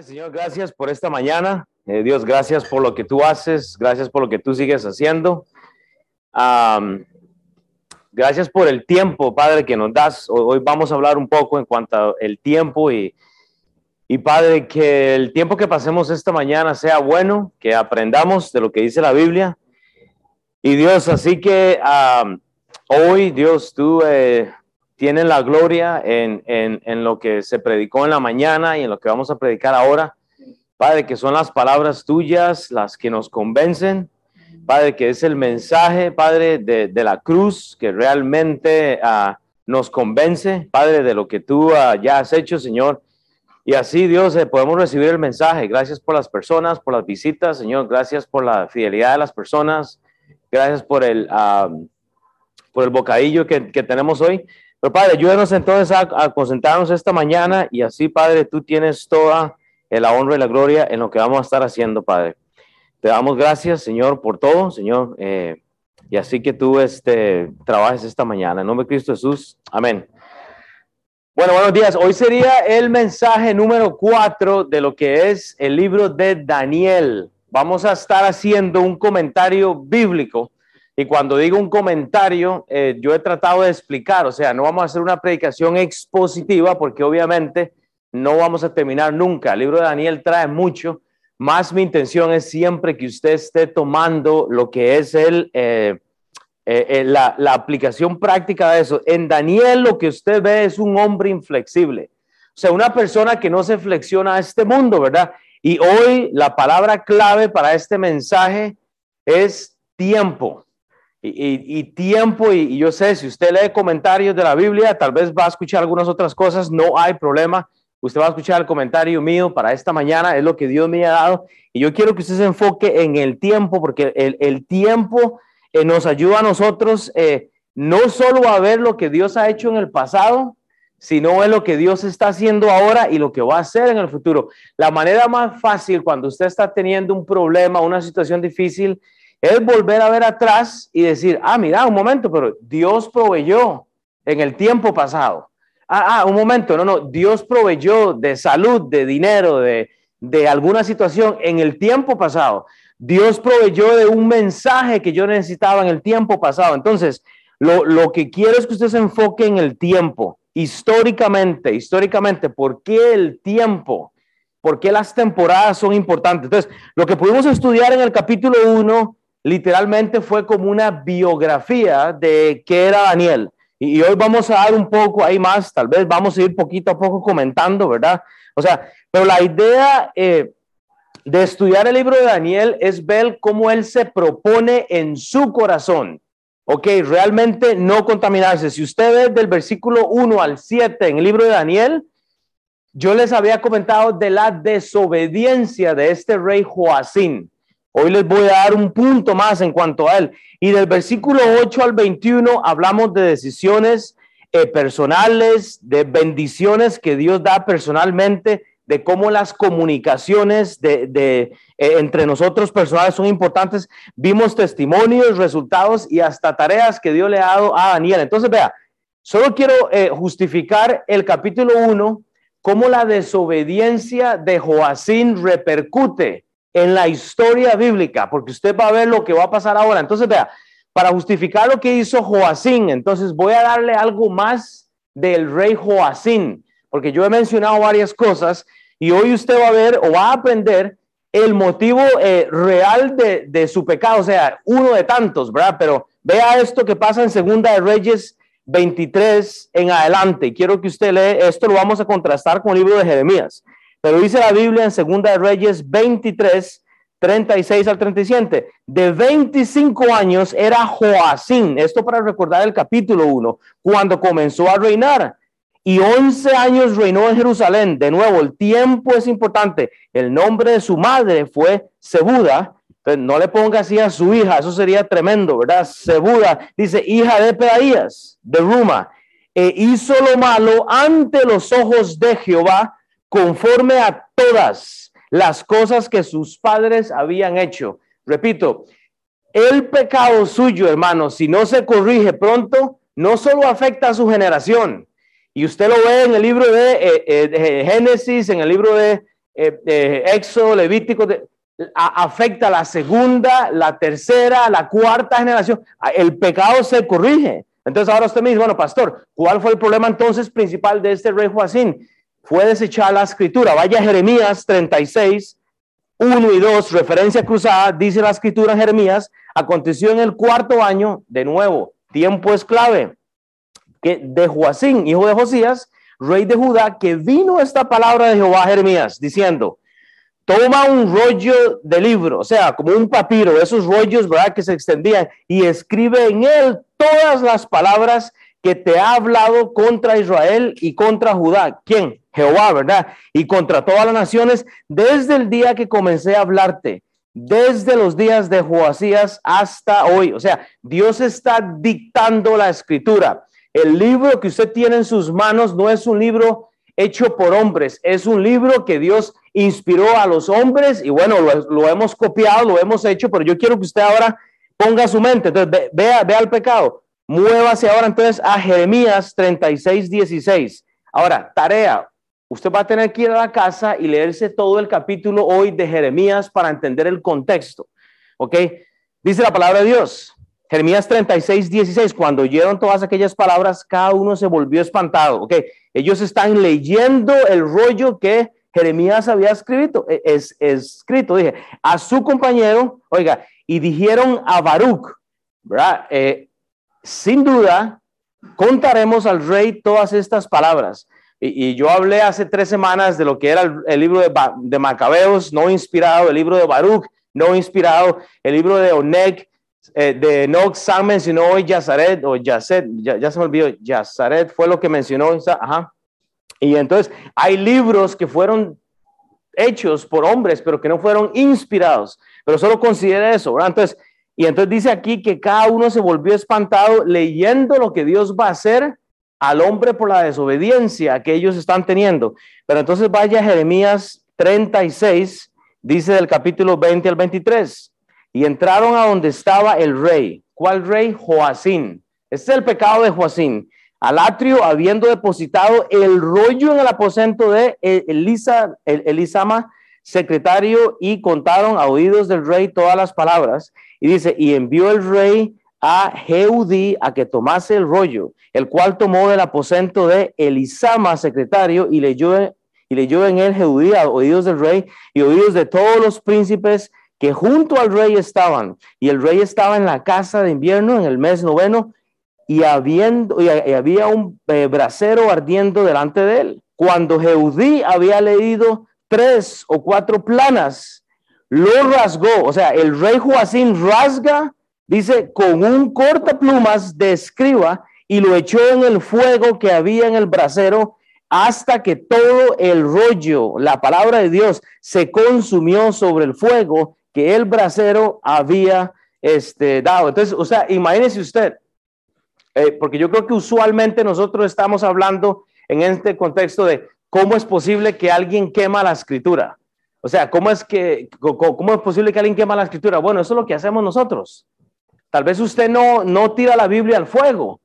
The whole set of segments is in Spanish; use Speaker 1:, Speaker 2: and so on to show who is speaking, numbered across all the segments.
Speaker 1: Señor, gracias por esta mañana. Eh, Dios, gracias por lo que tú haces, gracias por lo que tú sigues haciendo. Gracias por el tiempo, Padre, que nos das. Hoy, vamos a hablar un poco en cuanto al tiempo y, y, Padre, que el tiempo que pasemos esta mañana sea bueno, que aprendamos de lo que dice la Biblia. Y Dios, así que hoy, Dios, tú... Eh, tienen la gloria en, en, en, lo que se predicó en la mañana y en lo que vamos a predicar ahora. Padre, que son las palabras tuyas las que nos convencen. Padre, que es el mensaje, Padre, de, de la cruz que realmente uh, nos convence, Padre, de lo que tú uh, ya has hecho, Señor. Y así, Dios, eh, podemos recibir el mensaje. Gracias por las personas, por las visitas, Señor. Gracias por la fidelidad de las personas. Gracias por el, uh, por el bocadillo que, que tenemos hoy. Pero Padre, ayúdanos entonces a, concentrarnos esta mañana y así, Padre, tú tienes toda la honra y la gloria en lo que vamos a estar haciendo, Padre. Te damos gracias, Señor, por todo, Señor, eh, y así que tú este, trabajes esta mañana. En nombre de Cristo Jesús, amén. Bueno, buenos días. Hoy sería el mensaje número cuatro de lo que es el libro de Daniel. Vamos a estar haciendo un comentario bíblico y cuando digo un comentario, eh, yo he tratado de explicar, o sea, no vamos a hacer una predicación expositiva porque obviamente no vamos a terminar nunca. El libro de Daniel trae mucho, más mi intención es siempre que usted esté tomando lo que es el, eh, eh, la, la aplicación práctica de eso. En Daniel lo que usted ve es un hombre inflexible, o sea, una persona que no se flexiona a este mundo, ¿verdad? Y hoy la palabra clave para este mensaje es tiempo. Y, tiempo, y, yo sé, si usted lee comentarios de la Biblia, tal vez va a escuchar algunas otras cosas, no hay problema. Usted va a escuchar el comentario mío para esta mañana, es lo que Dios me ha dado. Y yo quiero que usted se enfoque en el tiempo, porque el, tiempo eh, nos ayuda a nosotros eh, no solo a ver lo que Dios ha hecho en el pasado, sino en lo que Dios está haciendo ahora y lo que va a hacer en el futuro. La manera más fácil cuando usted está teniendo un problema, una situación difícil, es volver a ver atrás y decir, ah, mira, un momento, pero Dios proveyó en el tiempo pasado. Ah, ah, un momento, no, no, Dios proveyó de salud, de dinero, de, de alguna situación en el tiempo pasado. Dios proveyó de un mensaje que yo necesitaba en el tiempo pasado. Entonces, lo, lo que quiero es que usted se enfoque en el tiempo, históricamente, históricamente, ¿por qué el tiempo? ¿Por qué las temporadas son importantes? Entonces, lo que pudimos estudiar en el capítulo 1 literalmente fue como una biografía de qué era Daniel. Y, hoy vamos a dar un poco ahí más, tal vez vamos a ir poquito a poco comentando, ¿verdad? O sea, pero la idea eh, de estudiar el libro de Daniel es ver cómo él se propone en su corazón. Ok, realmente no contaminarse. Si usted ve del versículo 1 al 7 en el libro de Daniel, yo les había comentado de la desobediencia de este rey Joacín. Hoy les voy a dar un punto más en cuanto a él. Y del versículo 8 al 21 hablamos de decisiones eh, personales, de bendiciones que Dios da personalmente, de cómo las comunicaciones eh, entre nosotros personales son importantes. Vimos testimonios, resultados y hasta tareas que Dios le ha dado a Daniel. Entonces, vea, solo quiero eh, justificar el capítulo 1, cómo la desobediencia de Joacín repercute en la historia bíblica, porque usted va a ver lo que va a pasar ahora. Entonces, vea, para justificar lo que hizo Joacín, entonces voy a darle algo más del rey Joacín, porque yo he mencionado varias cosas y hoy usted va a ver o va a aprender el motivo eh, real de, su pecado, o sea, uno de tantos, ¿verdad? Pero vea esto que pasa en Segunda de Reyes 23 en adelante. Quiero que usted lee, esto lo vamos a contrastar con el libro de Jeremías. Pero dice la Biblia en Segunda de Reyes 23, 36 al 37. De 25 años era Joacín, esto para recordar el capítulo 1, cuando comenzó a reinar. Y 11 años reinó en Jerusalén. De nuevo, el tiempo es importante. El nombre de su madre fue Sebuda. No le ponga así a su hija, eso sería tremendo, ¿verdad? Sebuda, dice, hija de Pedaías, de Ruma. E hizo lo malo ante los ojos de Jehová conforme a todas las cosas que sus padres habían hecho. Repito, el pecado suyo, hermano, si no se corrige pronto, no solo afecta a su generación, y usted lo ve en el libro de, eh, eh, Génesis, en el libro de eh, Éxodo, Levítico, afecta la segunda, la tercera, la cuarta generación. El pecado se corrige. Entonces ahora usted me dice, bueno, pastor, ¿cuál fue el problema entonces principal de este rey Joacín? Fue desechar la escritura. Vaya Jeremías 36, 1 y 2, referencia cruzada, dice la escritura Jeremías, aconteció en el cuarto año, de nuevo, tiempo es clave, que de Joacín, hijo de Josías, rey de Judá, que vino esta palabra de Jehová a Jeremías, diciendo, toma un rollo de libro, o sea, como un papiro, esos rollos, ¿verdad? Que se extendían, y escribe en él todas las palabras que te ha hablado contra Israel y contra Judá. ¿Quién? Jehová, ¿verdad? Y contra todas las naciones, desde el día que comencé a hablarte, desde los días de Joacías hasta hoy. O sea, Dios está dictando la escritura. El libro que usted tiene en sus manos no es un libro hecho por hombres, es un libro que Dios inspiró a los hombres y bueno, lo, hemos copiado, lo hemos hecho, pero yo quiero que usted ahora ponga su mente, entonces vea, vea el pecado, muévase ahora entonces a Jeremías 36, 16. Ahora, tarea, usted va a tener que ir a la casa y leerse todo el capítulo hoy de Jeremías para entender el contexto, ¿ok? Dice la palabra de Dios, Jeremías 36, 16, cuando oyeron todas aquellas palabras, cada uno se volvió espantado, ¿ok? Ellos están leyendo el rollo que Jeremías había escrito, e, es, escrito, dije, a su compañero, oiga, y dijeron a Baruch, ¿verdad? Eh, sin duda, contaremos al rey todas estas palabras. Y, yo hablé hace tres semanas de lo que era el, libro de, de, Macabeos, no inspirado, el libro de Baruch, no inspirado, el libro de Oneg, eh, de Nox Sam mencionó hoy Yazaret, o Yazet, ya, ya, se me olvidó, Yazaret fue lo que mencionó, ajá, y entonces hay libros que fueron hechos por hombres, pero que no fueron inspirados. Pero solo considera eso, ¿verdad? Entonces, y entonces dice aquí que cada uno se volvió espantado leyendo lo que Dios va a hacer al hombre por la desobediencia que ellos están teniendo. Pero entonces vaya Jeremías 36, dice del capítulo 20 al 23. Y entraron a donde estaba el rey. ¿Cuál rey? Joacín. Este es el pecado de Joacín al atrio, habiendo depositado el rollo en el aposento de Elisa, Elisama, secretario, y contaron a oídos del rey todas las palabras. Y dice, y envió el rey a Jeudí a que tomase el rollo, el cual tomó del aposento de Elisama, secretario, y leyó, y leyó en él Jeudí a oídos del rey y oídos de todos los príncipes que junto al rey estaban. Y el rey estaba en la casa de invierno en el mes noveno y, habiendo, y había un eh, brasero ardiendo delante de él. Cuando Jeudí había leído tres o cuatro planas, lo rasgó, o sea, el rey Joacín rasga, dice, con un corta plumas de escriba y lo echó en el fuego que había en el brasero hasta que todo el rollo, la palabra de Dios, se consumió sobre el fuego que el brasero había este, dado. Entonces, o sea, imagínese usted, eh, porque yo creo que usualmente nosotros estamos hablando en este contexto de cómo es posible que alguien quema la escritura. O sea, ¿cómo es, que, cómo es posible que alguien quema la escritura? Bueno, eso es lo que hacemos nosotros. Tal vez usted no, no tira la Biblia al fuego,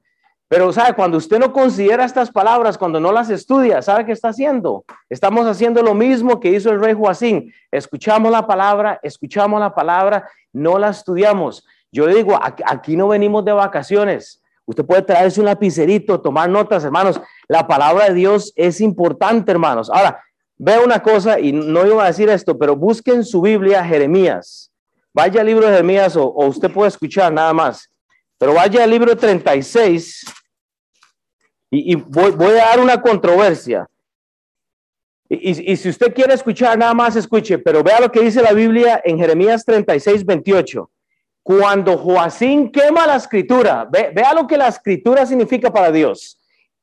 Speaker 1: pero sabe, cuando usted no considera estas palabras, cuando no las estudia, ¿sabe qué está haciendo? Estamos haciendo lo mismo que hizo el rey Joacín. Escuchamos la palabra, escuchamos la palabra, no la estudiamos. Yo digo, aquí no venimos de vacaciones. Usted puede traerse un lapicerito, tomar notas, hermanos. La palabra de Dios es importante, hermanos. Ahora, vea una cosa, y no iba a decir esto, pero busquen su Biblia, Jeremías. Vaya al libro de Jeremías o, usted puede escuchar nada más. Pero vaya al libro 36 y, y voy, a dar una controversia. Y, y, si usted quiere escuchar nada más, escuche, pero vea lo que dice la Biblia en Jeremías 36, 28 cuando Joacín quema la escritura, vea lo que la escritura significa para Dios.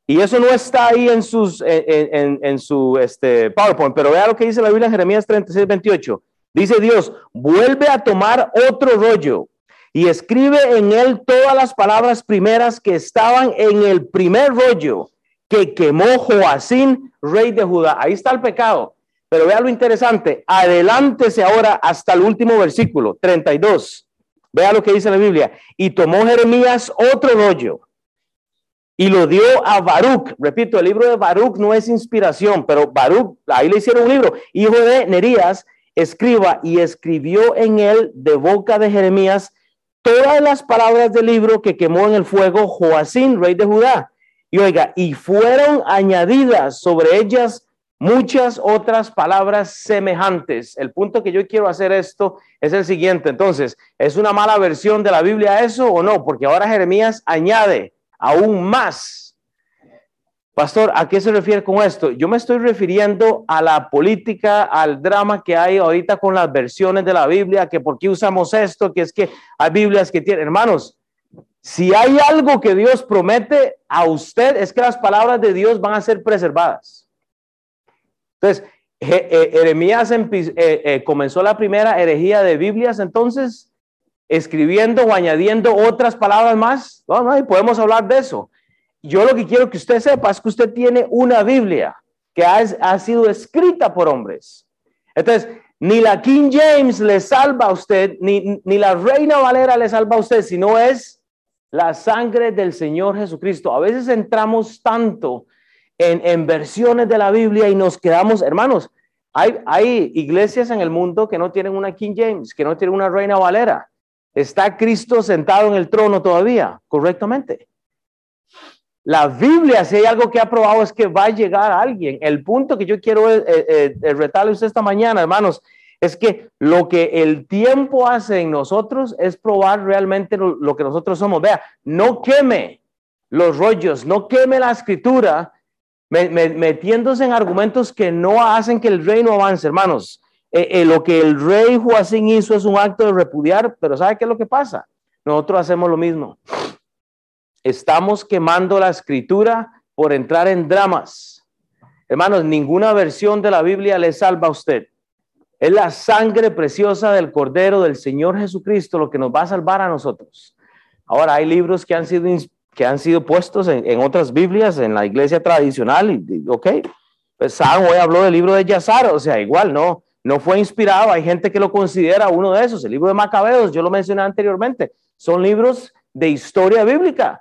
Speaker 1: Y eso no está ahí en, sus, en, su este, PowerPoint, pero vea lo que dice la Biblia en Jeremías 36, 28. Dice Dios, vuelve a tomar otro rollo y escribe en él todas las palabras primeras que estaban en el primer rollo que quemó Joacín, rey de Judá. Ahí está el pecado. Pero vea lo interesante. Adelántese ahora hasta el último versículo, 32. Vea lo que dice la Biblia. Y tomó Jeremías otro rollo y lo dio a Baruch. Repito, el libro de Baruch no es inspiración, pero Baruch, ahí le hicieron un libro, hijo de Nerías, escriba, y escribió en él de boca de Jeremías todas las palabras del libro que quemó en el fuego Joacín, rey de Judá. Y oiga, y fueron añadidas sobre ellas muchas otras palabras semejantes. El punto que yo quiero hacer esto es el siguiente. Entonces, ¿es una mala versión de la Biblia eso o no? Porque ahora Jeremías añade aún más. Pastor, ¿a qué se refiere con esto? Yo me estoy refiriendo a la política, al drama que hay ahorita con las versiones de la Biblia, que por qué usamos esto, que es que hay Biblias que tienen, hermanos, si hay algo que Dios promete a usted es que las palabras de Dios van a ser preservadas. Entonces, eh, Jeremías eh, eh, comenzó la primera herejía de Biblias, entonces, escribiendo o añadiendo otras palabras más. No, no, y podemos hablar de eso. Yo lo que quiero que usted sepa es que usted tiene una Biblia que ha, sido escrita por hombres. Entonces, ni la King James le salva a usted, ni, ni la Reina Valera le salva a usted, sino es la sangre del Señor Jesucristo. A veces entramos tanto en, versiones de la Biblia y nos quedamos, hermanos, hay, hay iglesias en el mundo que no tienen una King James, que no tienen una Reina Valera. Está Cristo sentado en el trono todavía, correctamente. La Biblia, si hay algo que ha probado, es que va a llegar alguien. El punto que yo quiero eh, eh, eh retarle usted esta mañana, hermanos, es que lo que el tiempo hace en nosotros es probar realmente lo, lo que nosotros somos. Vea, no queme los rollos, no queme la escritura, metiéndose en argumentos que no hacen que el reino avance, hermanos. Eh, eh, lo que el rey Joacín hizo es un acto de repudiar, pero ¿sabe qué es lo que pasa? Nosotros hacemos lo mismo. Estamos quemando la escritura por entrar en dramas. Hermanos, ninguna versión de la Biblia le salva a usted. Es la sangre preciosa del Cordero del Señor Jesucristo lo que nos va a salvar a nosotros. Ahora, hay libros que han sido que han sido puestos en, otras Biblias, en la iglesia tradicional, y, ok, pues San hoy habló del libro de Yazar, o sea, igual, no, no fue inspirado, hay gente que lo considera uno de esos, el libro de Macabeos, yo lo mencioné anteriormente, son libros de historia bíblica,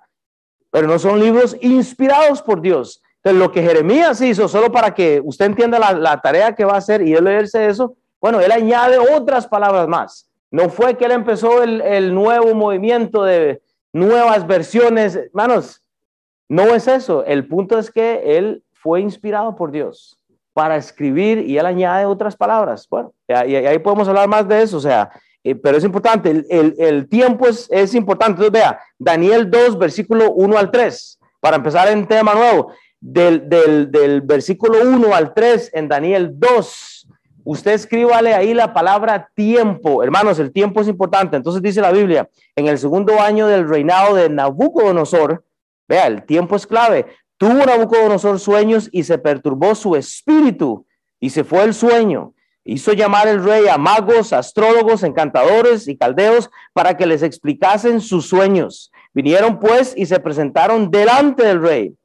Speaker 1: pero no son libros inspirados por Dios. Entonces, lo que Jeremías hizo, solo para que usted entienda la, tarea que va a hacer y él leerse eso, bueno, él añade otras palabras más. No fue que él empezó el nuevo movimiento de, nuevas versiones. Hermanos, no es eso. El punto es que él fue inspirado por Dios para escribir y él añade otras palabras. Bueno, y ahí podemos hablar más de eso, o sea, eh, pero es importante, el, tiempo es, importante. Entonces, vea, Daniel 2, versículo 1 al 3, para empezar en tema nuevo, del, del, del versículo 1 al 3 en Daniel 2 Usted escríbale ahí la palabra tiempo. Hermanos, el tiempo es importante. Entonces dice la Biblia, en el segundo año del reinado de Nabucodonosor, vea, el tiempo es clave. Tuvo Nabucodonosor sueños y se perturbó su espíritu y se fue el sueño. Hizo llamar el rey a magos, astrólogos, encantadores y caldeos para que les explicasen sus sueños. Vinieron pues y se presentaron delante del rey.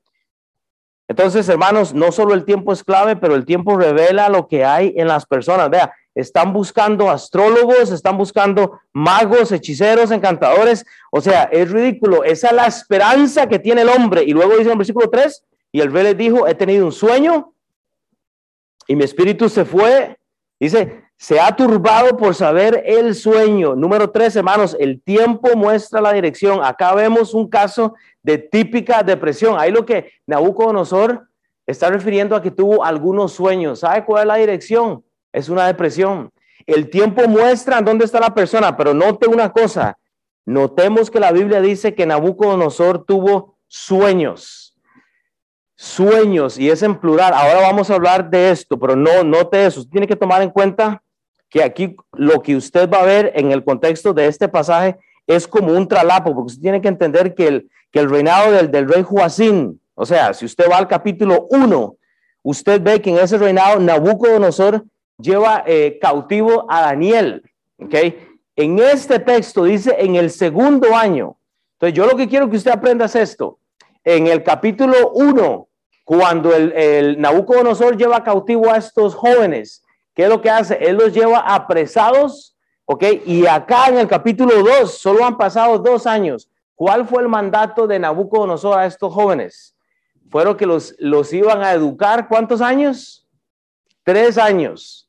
Speaker 1: Entonces, hermanos, no solo el tiempo es clave, pero el tiempo revela lo que hay en las personas. Vea, están buscando astrólogos, están buscando magos, hechiceros, encantadores. O sea, es ridículo. Esa es la esperanza que tiene el hombre. Y luego dice en el versículo 3, y el rey les dijo, he tenido un sueño y mi espíritu se fue. Dice, se ha turbado por saber el sueño. Número tres, hermanos, el tiempo muestra la dirección. Acá vemos un caso de típica depresión. Ahí lo que Nabucodonosor está refiriendo a que tuvo algunos sueños. ¿Sabe cuál es la dirección? Es una depresión. El tiempo muestra dónde está la persona, pero note una cosa. Notemos que la Biblia dice que Nabucodonosor tuvo sueños. Sueños, y es en plural. Ahora vamos a hablar de esto, pero no note eso. Tiene que tomar en cuenta que aquí lo que usted va a ver en el contexto de este pasaje es como un tralapo, porque usted tiene que entender que el, que el reinado del, del rey Joacín, o sea, si usted va al capítulo 1, usted ve que en ese reinado Nabucodonosor lleva eh, cautivo a Daniel, ¿ok? En este texto dice en el segundo año. Entonces, yo lo que quiero que usted aprenda es esto. En el capítulo 1, cuando el, el Nabucodonosor lleva cautivo a estos jóvenes, ¿Qué es lo que hace? Él los lleva apresados, ¿ok? Y acá en el capítulo 2, solo han pasado dos años. ¿Cuál fue el mandato de Nabucodonosor a estos jóvenes? Fueron que los, los iban a educar, ¿cuántos años? Tres años.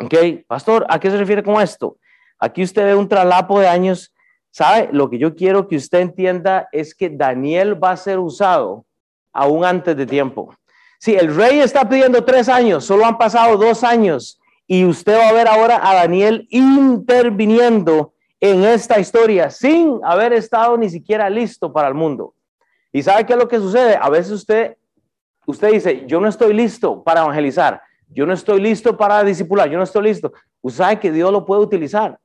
Speaker 1: Ok, pastor, ¿a qué se refiere con esto? Aquí usted ve un traslapo de años. ¿Sabe? Lo que yo quiero que usted entienda es que Daniel va a ser usado aún antes de tiempo. Si el rey está pidiendo tres años, solo han pasado dos años y usted va a ver ahora a Daniel interviniendo en esta historia sin haber estado ni siquiera listo para el mundo. ¿Y sabe qué es lo que sucede? A veces usted, usted dice, yo no estoy listo para evangelizar, yo no estoy listo para discipular, yo no estoy listo. Usted sabe que Dios lo puede utilizar.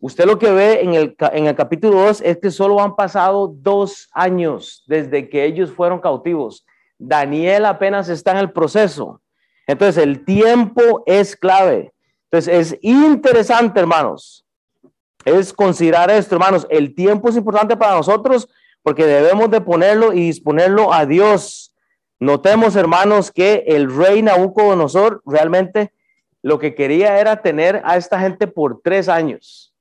Speaker 1: Usted lo que ve en el, en el capítulo 2 es que solo han pasado dos años desde que ellos fueron cautivos. Daniel apenas está en el proceso. Entonces, el tiempo es clave. Entonces, es interesante, hermanos, es considerar esto, hermanos. El tiempo es importante para nosotros porque debemos de ponerlo y disponerlo a Dios. Notemos, hermanos, que el rey Nabucodonosor realmente lo que quería era tener a esta gente por tres años.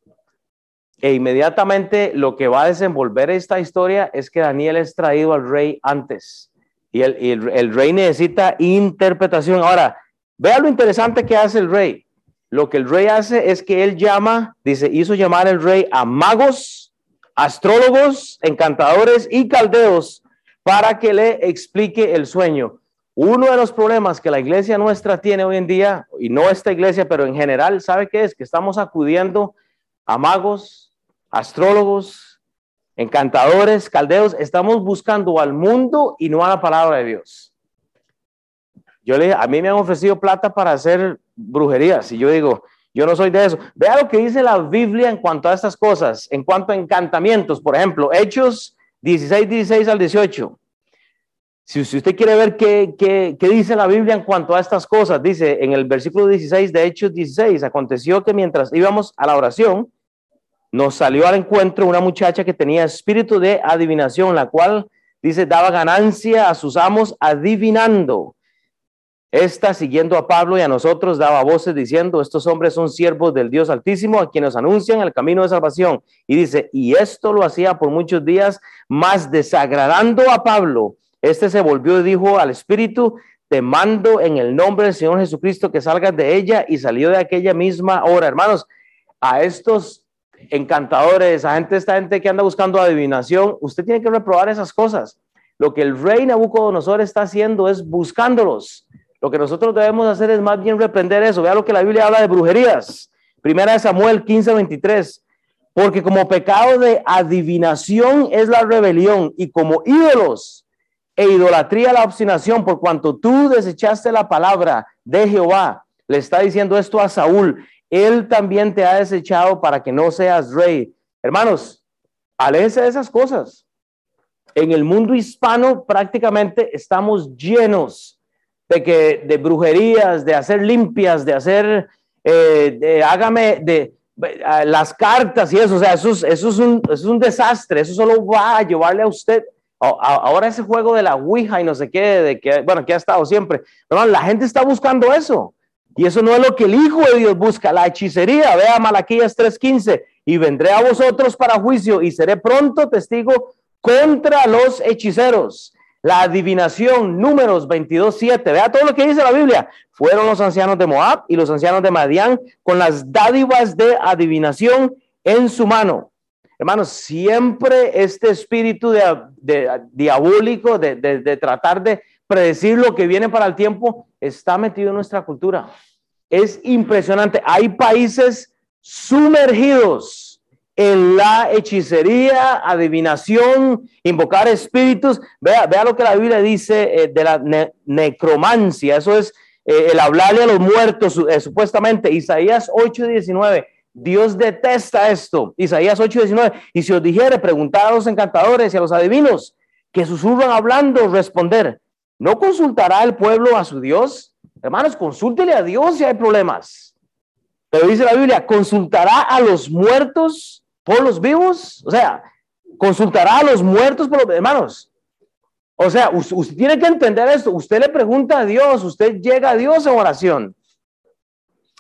Speaker 1: E inmediatamente lo que va a desenvolver esta historia es que Daniel es traído al rey antes. Y el, rey necesita interpretación. Ahora, vea lo interesante que hace el rey. Lo que el rey hace es que él llama, dice, hizo llamar el rey a magos, astrólogos, encantadores y caldeos para que le explique el sueño. Uno de los problemas que la iglesia nuestra tiene hoy en día, y no esta iglesia, pero en general, ¿sabe qué es? Que estamos acudiendo a magos, astrólogos, encantadores, caldeos, estamos buscando al mundo y no a la palabra de Dios. Yo le a mí me han ofrecido plata para hacer brujerías y yo digo, yo no soy de eso. Vea lo que dice la Biblia en cuanto a estas cosas, en cuanto a encantamientos, por ejemplo, Hechos 16, 16 al 18. Si, usted quiere ver qué, qué, qué, dice la Biblia en cuanto a estas cosas, dice en el versículo 16 de Hechos 16, aconteció que mientras íbamos a la oración, nos salió al encuentro una muchacha que tenía espíritu de adivinación, la cual dice daba ganancia a sus amos adivinando. Esta, siguiendo a Pablo y a nosotros, daba voces diciendo, estos hombres son siervos del Dios Altísimo, a quienes anuncian el camino de salvación. Y dice, y esto lo hacía por muchos días, más desagradando a Pablo. Este se volvió y dijo al Espíritu, te mando en el nombre del Señor Jesucristo que salgas de ella y salió de aquella misma hora. Hermanos, a estos encantadores, a gente, esta gente que anda buscando adivinación, usted tiene que reprobar esas cosas. Lo que el rey Nabucodonosor está haciendo es buscándolos. Lo que nosotros debemos hacer es más bien reprender eso. Vea lo que la Biblia habla de brujerías. Primera de Samuel 15, 23. Porque como pecado de adivinación es la rebelión y como ídolos e idolatría la obstinación, por cuanto tú desechaste la palabra de Jehová. Le está diciendo esto a Saúl él también te ha desechado para que no seas rey. Hermanos, aléjense de esas cosas. En el mundo hispano prácticamente estamos llenos de que de brujerías, de hacer limpias, de hacer, eh, de, hágame, de, las cartas y eso, o sea, eso es, eso, es un, es un desastre, eso solo va a llevarle a usted ahora ese juego de la Ouija y no sé qué, de que, bueno, que ha estado siempre. Pero la gente está buscando eso. Y eso no es lo que el Hijo de Dios busca, la hechicería. Vea Malaquías 3:15, y vendré a vosotros para juicio y seré pronto testigo contra los hechiceros. La adivinación, números 22:7. Vea todo lo que dice la Biblia. Fueron los ancianos de Moab y los ancianos de Madián con las dádivas de adivinación en su mano. Hermanos, siempre este espíritu de, diabólico de, de tratar de predecir lo que viene para el tiempo, está metido en nuestra cultura. Es impresionante. Hay países sumergidos en la hechicería, adivinación, invocar espíritus. Vea, vea lo que la Biblia dice eh, de la necromancia. Eso es eh, el hablarle a los muertos, eh, supuestamente. Isaías 8:19. Dios detesta esto. Isaías 8:19. Y si os dijere, preguntar a los encantadores y a los adivinos que susurran hablando, responder. ¿No consultará el pueblo a su Dios? Hermanos, consúltele a Dios si hay problemas. Pero dice la Biblia, ¿consultará a los muertos por los vivos? O sea, ¿consultará a los muertos por los hermanos? O sea, usted, tiene que entender esto. Usted le pregunta a Dios, usted llega a Dios en oración.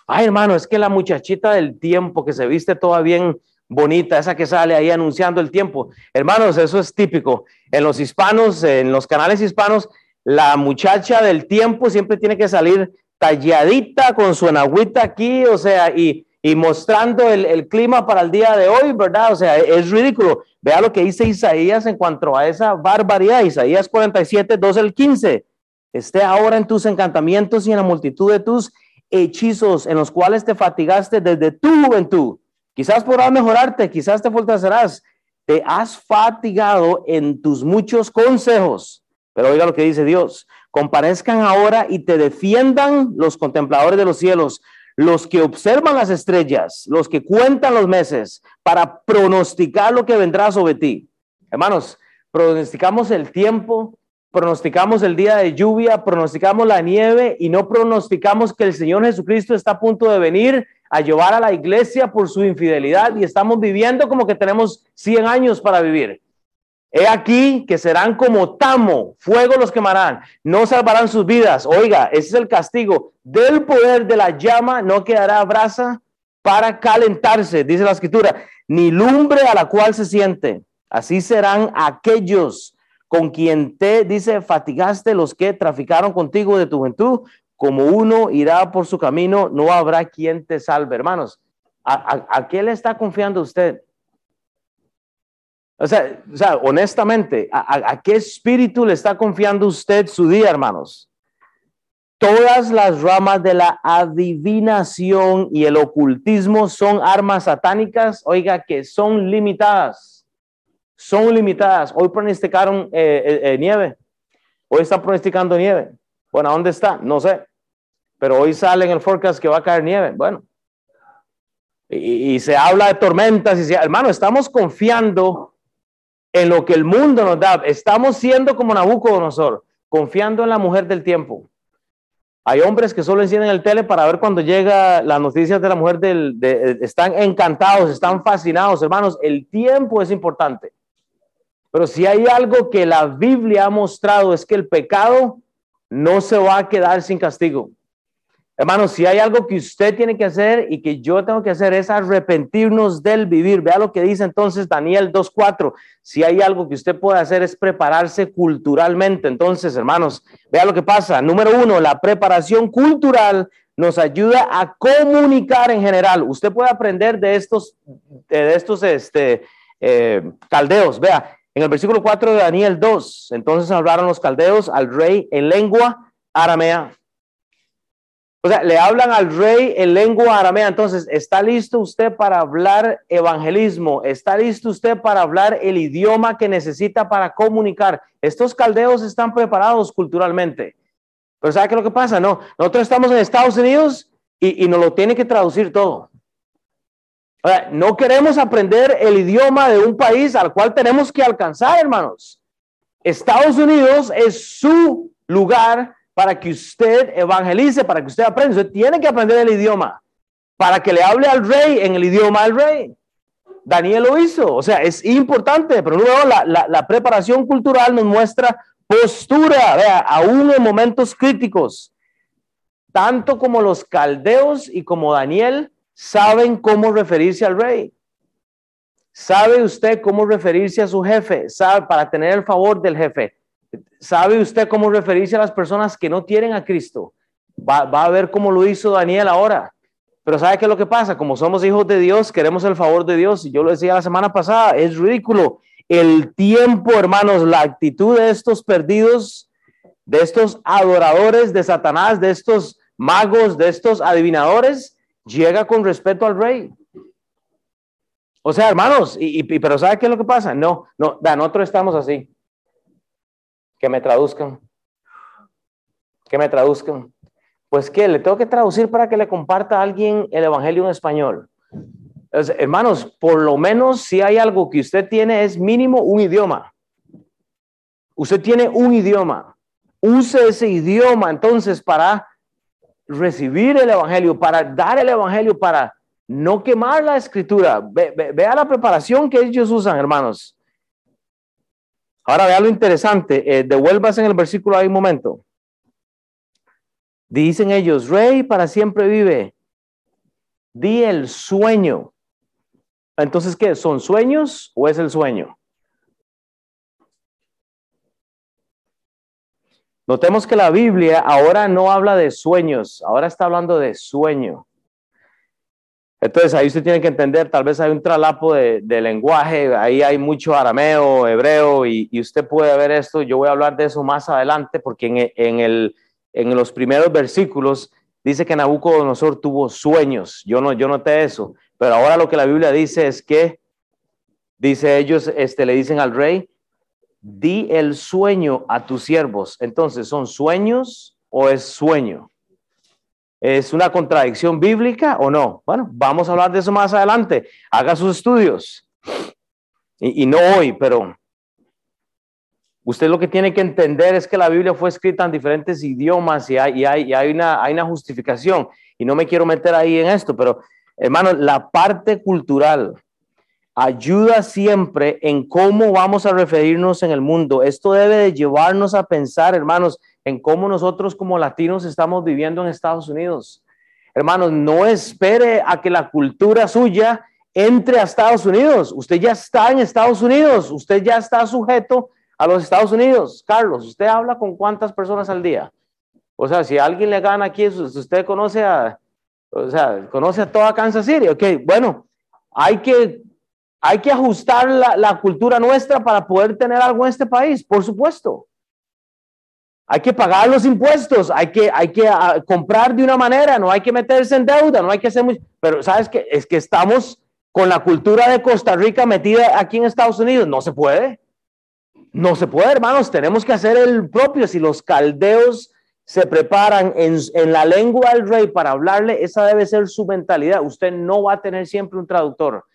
Speaker 1: Ay, hermano, es que la muchachita del tiempo que se viste toda bien bonita, esa que sale ahí anunciando el tiempo. Hermanos, eso es típico. En los hispanos, en los canales hispanos, la muchacha del tiempo siempre tiene que salir talladita con su enagüita aquí, o sea, y, y mostrando el, el, clima para el día de hoy, ¿verdad? O sea, es ridículo. Vea lo que dice Isaías en cuanto a esa barbaridad. Isaías 47, 2 el 15. Esté ahora en tus encantamientos y en la multitud de tus hechizos en los cuales te fatigaste desde tu juventud. Quizás podrás mejorarte, quizás te fortalecerás. Te has fatigado en tus muchos consejos. Pero oiga lo que dice Dios. Comparezcan ahora y te defiendan los contempladores de los cielos, los que observan las estrellas, los que cuentan los meses para pronosticar lo que vendrá sobre ti. Hermanos, pronosticamos el tiempo, pronosticamos el día de lluvia, pronosticamos la nieve y no pronosticamos que el Señor Jesucristo está a punto de venir a llevar a la iglesia por su infidelidad y estamos viviendo como que tenemos 100 años para vivir. He aquí que serán como tamo, fuego los quemarán, no salvarán sus vidas. Oiga, ese es el castigo. Del poder de la llama no quedará brasa para calentarse, dice la escritura, ni lumbre a la cual se siente. Así serán aquellos con quien te dice, fatigaste los que traficaron contigo de tu juventud, como uno irá por su camino, no habrá quien te salve. Hermanos, ¿a, qué le está confiando usted? O sea, o sea honestamente, ¿a, qué espíritu le está confiando usted su día, hermanos? Todas las ramas de la adivinación y el ocultismo son armas satánicas, oiga, que son limitadas son limitadas. Hoy pronosticaron eh, eh, eh, nieve. Hoy están pronosticando nieve. Bueno, ¿dónde está? No sé. Pero hoy sale en el forecast que va a caer nieve. Bueno. Y, se habla de tormentas. Y se, hermano, estamos confiando en lo que el mundo nos da. Estamos siendo como Nabucodonosor, confiando en la mujer del tiempo. Hay hombres que solo encienden el tele para ver cuando llega las noticias de la mujer del... están encantados, están fascinados, hermanos. El tiempo es importante. Pero si hay algo que la Biblia ha mostrado es que el pecado no se va a quedar sin castigo. Hermanos, si hay algo que usted tiene que hacer y que yo tengo que hacer es arrepentirnos del vivir. Vea lo que dice entonces Daniel 2.4. Si hay algo que usted puede hacer es prepararse culturalmente. Entonces, hermanos, vea lo que pasa. Número uno, la preparación cultural nos ayuda a comunicar en general. Usted puede aprender de estos, de estos este, eh, caldeos. Vea, en el versículo 4 de Daniel 2, entonces hablaron los caldeos al rey en lengua aramea. O sea, le hablan al rey en lengua aramea. Entonces, ¿está listo usted para hablar evangelismo? ¿Está listo usted para hablar el idioma que necesita para comunicar? Estos caldeos están preparados culturalmente. Pero ¿sabe qué es lo que pasa? No, nosotros estamos en Estados Unidos y, y nos lo tiene que traducir todo no queremos aprender el idioma de un país al cual tenemos que alcanzar, hermanos. Estados Unidos es su lugar para que usted evangelice, para que usted aprenda. Usted tiene que aprender el idioma para que le hable al rey en el idioma del rey. Daniel lo hizo, o sea, es importante, pero luego la, la preparación cultural nos muestra postura, vea, aún en momentos críticos, tanto como los caldeos y como Daniel saben cómo referirse al rey. ¿Sabe usted cómo referirse a su jefe? ¿Sabe para tener el favor del jefe? ¿Sabe usted cómo referirse a las personas que no tienen a Cristo? Va, a ver cómo lo hizo Daniel ahora. Pero ¿sabe qué es lo que pasa? Como somos hijos de Dios, queremos el favor de Dios. Y yo lo decía la semana pasada, es ridículo. El tiempo, hermanos, la actitud de estos perdidos, de estos adoradores de Satanás, de estos magos, de estos adivinadores, llega con respeto al rey. O sea, hermanos, y, pero ¿sabe qué es lo que pasa? No, no, nosotros estamos así. Que me traduzcan. Que me traduzcan. Pues que le tengo que traducir para que le comparta a alguien el evangelio en español. hermanos, por lo menos si hay algo que usted tiene es mínimo un idioma. Usted tiene un idioma. Use ese idioma entonces para recibir el Evangelio, para dar el Evangelio, para no quemar la escritura. vea la preparación que ellos usan, hermanos. Ahora vea lo interesante. Eh, devuelvas en el versículo ahí un momento. Dicen ellos, Rey para siempre vive. Di el sueño. Entonces, ¿qué? ¿Son sueños o es el sueño? Notemos que la Biblia ahora no habla de sueños, ahora está hablando de sueño. Entonces ahí usted tiene que entender, tal vez hay un tralapo de, lenguaje, ahí hay mucho arameo, hebreo, y, usted puede ver esto, yo voy a hablar de eso más adelante, porque en, en, el, en los primeros versículos dice que Nabucodonosor tuvo sueños, yo, no, yo noté eso, pero ahora lo que la Biblia dice es que, dice ellos, este, le dicen al rey, di el sueño a tus siervos. Entonces, ¿son sueños o es sueño? ¿Es una contradicción bíblica o no? Bueno, vamos a hablar de eso más adelante. Haga sus estudios. Y, no hoy, pero usted lo que tiene que entender es que la Biblia fue escrita en diferentes idiomas y hay, una justificación. Y no me quiero meter ahí en esto, pero hermano, la parte cultural ayuda siempre en cómo vamos a referirnos en el mundo. Esto debe de llevarnos a pensar, hermanos, en cómo nosotros como latinos estamos viviendo en Estados Unidos. Hermanos, no espere a que la cultura suya entre a Estados Unidos. Usted ya está en Estados Unidos, usted ya está sujeto a los Estados Unidos. Carlos, ¿usted habla con cuántas personas al día? O sea, si alguien le gana aquí, usted conoce a, o sea, conoce a toda Kansas City. Ok, bueno, hay que hay que ajustar la, cultura nuestra para poder tener algo en este país, por supuesto. Hay que pagar los impuestos, hay que, hay que ah, comprar de una manera, no hay que meterse en deuda, no hay que hacer muy... Pero sabes que es que estamos con la cultura de Costa Rica metida aquí en Estados Unidos, no se puede. No se puede, hermanos, tenemos que hacer el propio. Si los caldeos se preparan en, en la lengua del rey para hablarle, esa debe ser su mentalidad. Usted no va a tener siempre un traductor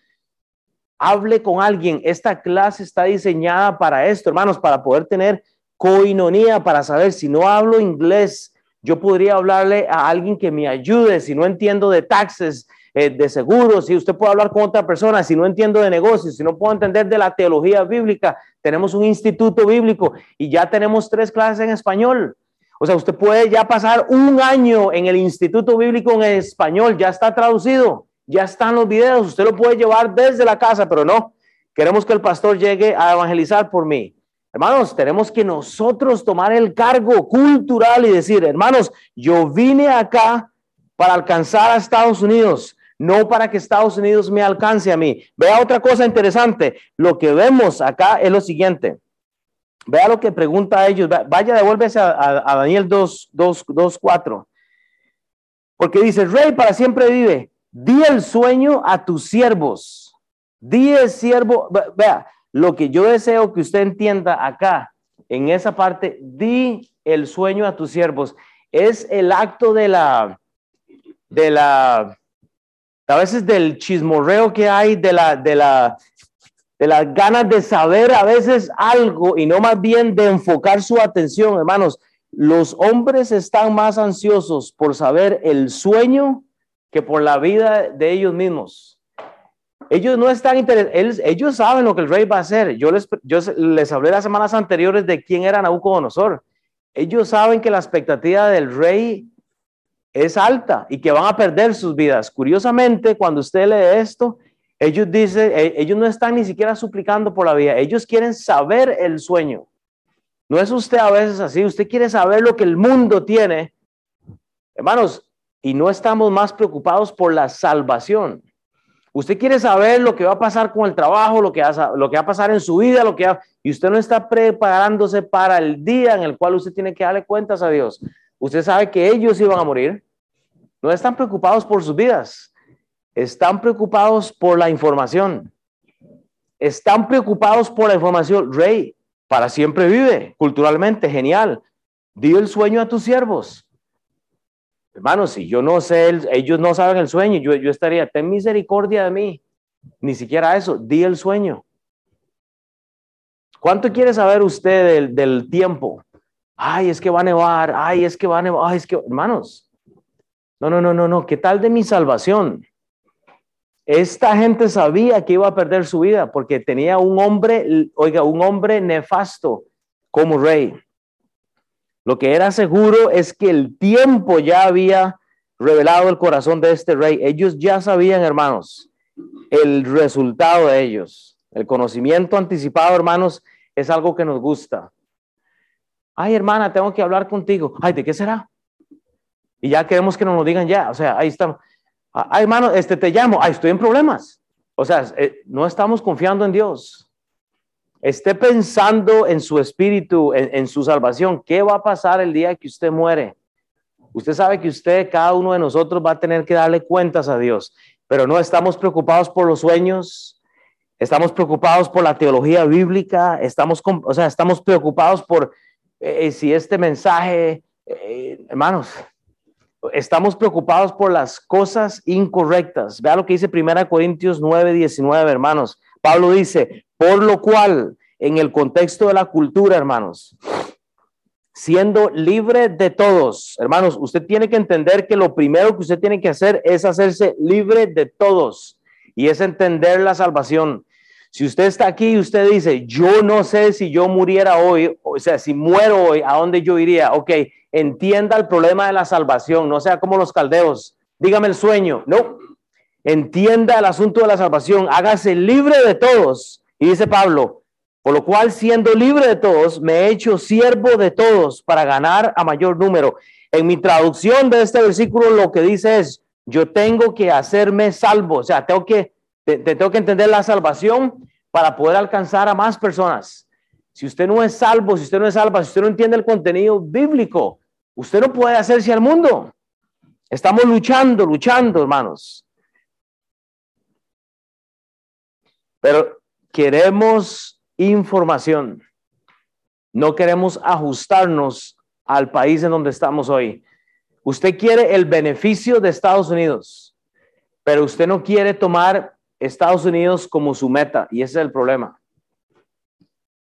Speaker 1: hable con alguien. Esta clase está diseñada para esto, hermanos, para poder tener coinonía, para saber si no hablo inglés, yo podría hablarle a alguien que me ayude, si no entiendo de taxes, eh, de seguros, si usted puede hablar con otra persona, si no entiendo de negocios, si no puedo entender de la teología bíblica, tenemos un instituto bíblico y ya tenemos tres clases en español. O sea, usted puede ya pasar un año en el instituto bíblico en español, ya está traducido ya están los videos, usted lo puede llevar desde la casa, pero no, queremos que el pastor llegue a evangelizar por mí. Hermanos, tenemos que nosotros tomar el cargo cultural y decir, hermanos, yo vine acá para alcanzar a Estados Unidos, no para que Estados Unidos me alcance a mí. Vea otra cosa interesante, lo que vemos acá es lo siguiente. Vea lo que pregunta a ellos, vaya, devuélvese a, a Daniel 2, 2, 2, 4. Porque dice, rey para siempre vive. Di el sueño a tus siervos. Di el siervo, vea, lo que yo deseo que usted entienda acá, en esa parte, di el sueño a tus siervos. Es el acto de la, de la, a veces del chismorreo que hay, de la, de la, de las ganas de saber a veces algo y no más bien de enfocar su atención, hermanos. Los hombres están más ansiosos por saber el sueño que por la vida de ellos mismos. Ellos no están interesados, ellos saben lo que el rey va a hacer. Yo les, yo les hablé las semanas anteriores de quién era Nabucodonosor. Ellos saben que la expectativa del rey es alta y que van a perder sus vidas. Curiosamente, cuando usted lee esto, ellos dicen, e, ellos no están ni siquiera suplicando por la vida, ellos quieren saber el sueño. No es usted a veces así, usted quiere saber lo que el mundo tiene. Hermanos, y no estamos más preocupados por la salvación. Usted quiere saber lo que va a pasar con el trabajo, lo que, va, a pasar en su vida, lo que y usted no está preparándose para el día en el cual usted tiene que darle cuentas a Dios. Usted sabe que ellos iban a morir. No están preocupados por sus vidas. Están preocupados por la información. Están preocupados por la información. Rey, para siempre vive, culturalmente, genial. Di el sueño a tus siervos Hermanos, si yo no sé, ellos no saben el sueño, yo, yo estaría, ten misericordia de mí. Ni siquiera eso, di el sueño. ¿Cuánto quiere saber usted del, del, tiempo? Ay, es que va a nevar, ay, es que va a nevar, ay, es que, hermanos, no, no, no, no, no, ¿qué tal de mi salvación? Esta gente sabía que iba a perder su vida porque tenía un hombre, oiga, un hombre nefasto como rey. Lo que era seguro es que el tiempo ya había revelado el corazón de este rey. Ellos ya sabían, hermanos, el resultado de ellos. El conocimiento anticipado, hermanos, es algo que nos gusta. Ay, hermana, tengo que hablar contigo. Ay, ¿de qué será? Y ya queremos que nos lo digan ya. O sea, ahí estamos. Ay, hermano, este te llamo. Ay, estoy en problemas. O sea, eh, no estamos confiando en Dios. Esté pensando en su espíritu, en, su salvación. ¿Qué va a pasar el día que usted muere? Usted sabe que usted, cada uno de nosotros, va a tener que darle cuentas a Dios, pero no estamos preocupados por los sueños, estamos preocupados por la teología bíblica, estamos, o sea, estamos preocupados por eh, eh, si este mensaje, eh, hermanos, estamos preocupados por las cosas incorrectas. Vea lo que dice 1 Corintios 9, 19, hermanos. Pablo dice, por lo cual, en el contexto de la cultura, hermanos, siendo libre de todos. Hermanos, usted tiene que entender que lo primero que usted tiene que hacer es hacerse libre de todos y es entender la salvación. Si usted está aquí y usted dice, yo no sé si yo muriera hoy, o sea, si muero hoy, ¿a dónde yo iría? Ok, entienda el problema de la salvación, no sea como los caldeos. Dígame el sueño, no. Entienda el asunto de la salvación, hágase libre de todos. Y dice Pablo, por lo cual, siendo libre de todos, me he hecho siervo de todos para ganar a mayor número. En mi traducción de este versículo, lo que dice es, yo tengo que hacerme salvo, o sea, tengo que, te, tengo que entender la salvación para poder alcanzar a más personas. Si usted no es salvo, si usted no es salva, si usted no entiende el contenido bíblico, usted no puede hacerse al mundo. Estamos luchando, luchando, hermanos. Pero queremos información. No queremos ajustarnos al país en donde estamos hoy. Usted quiere el beneficio de Estados Unidos, pero usted no quiere tomar Estados Unidos como su meta y ese es el problema.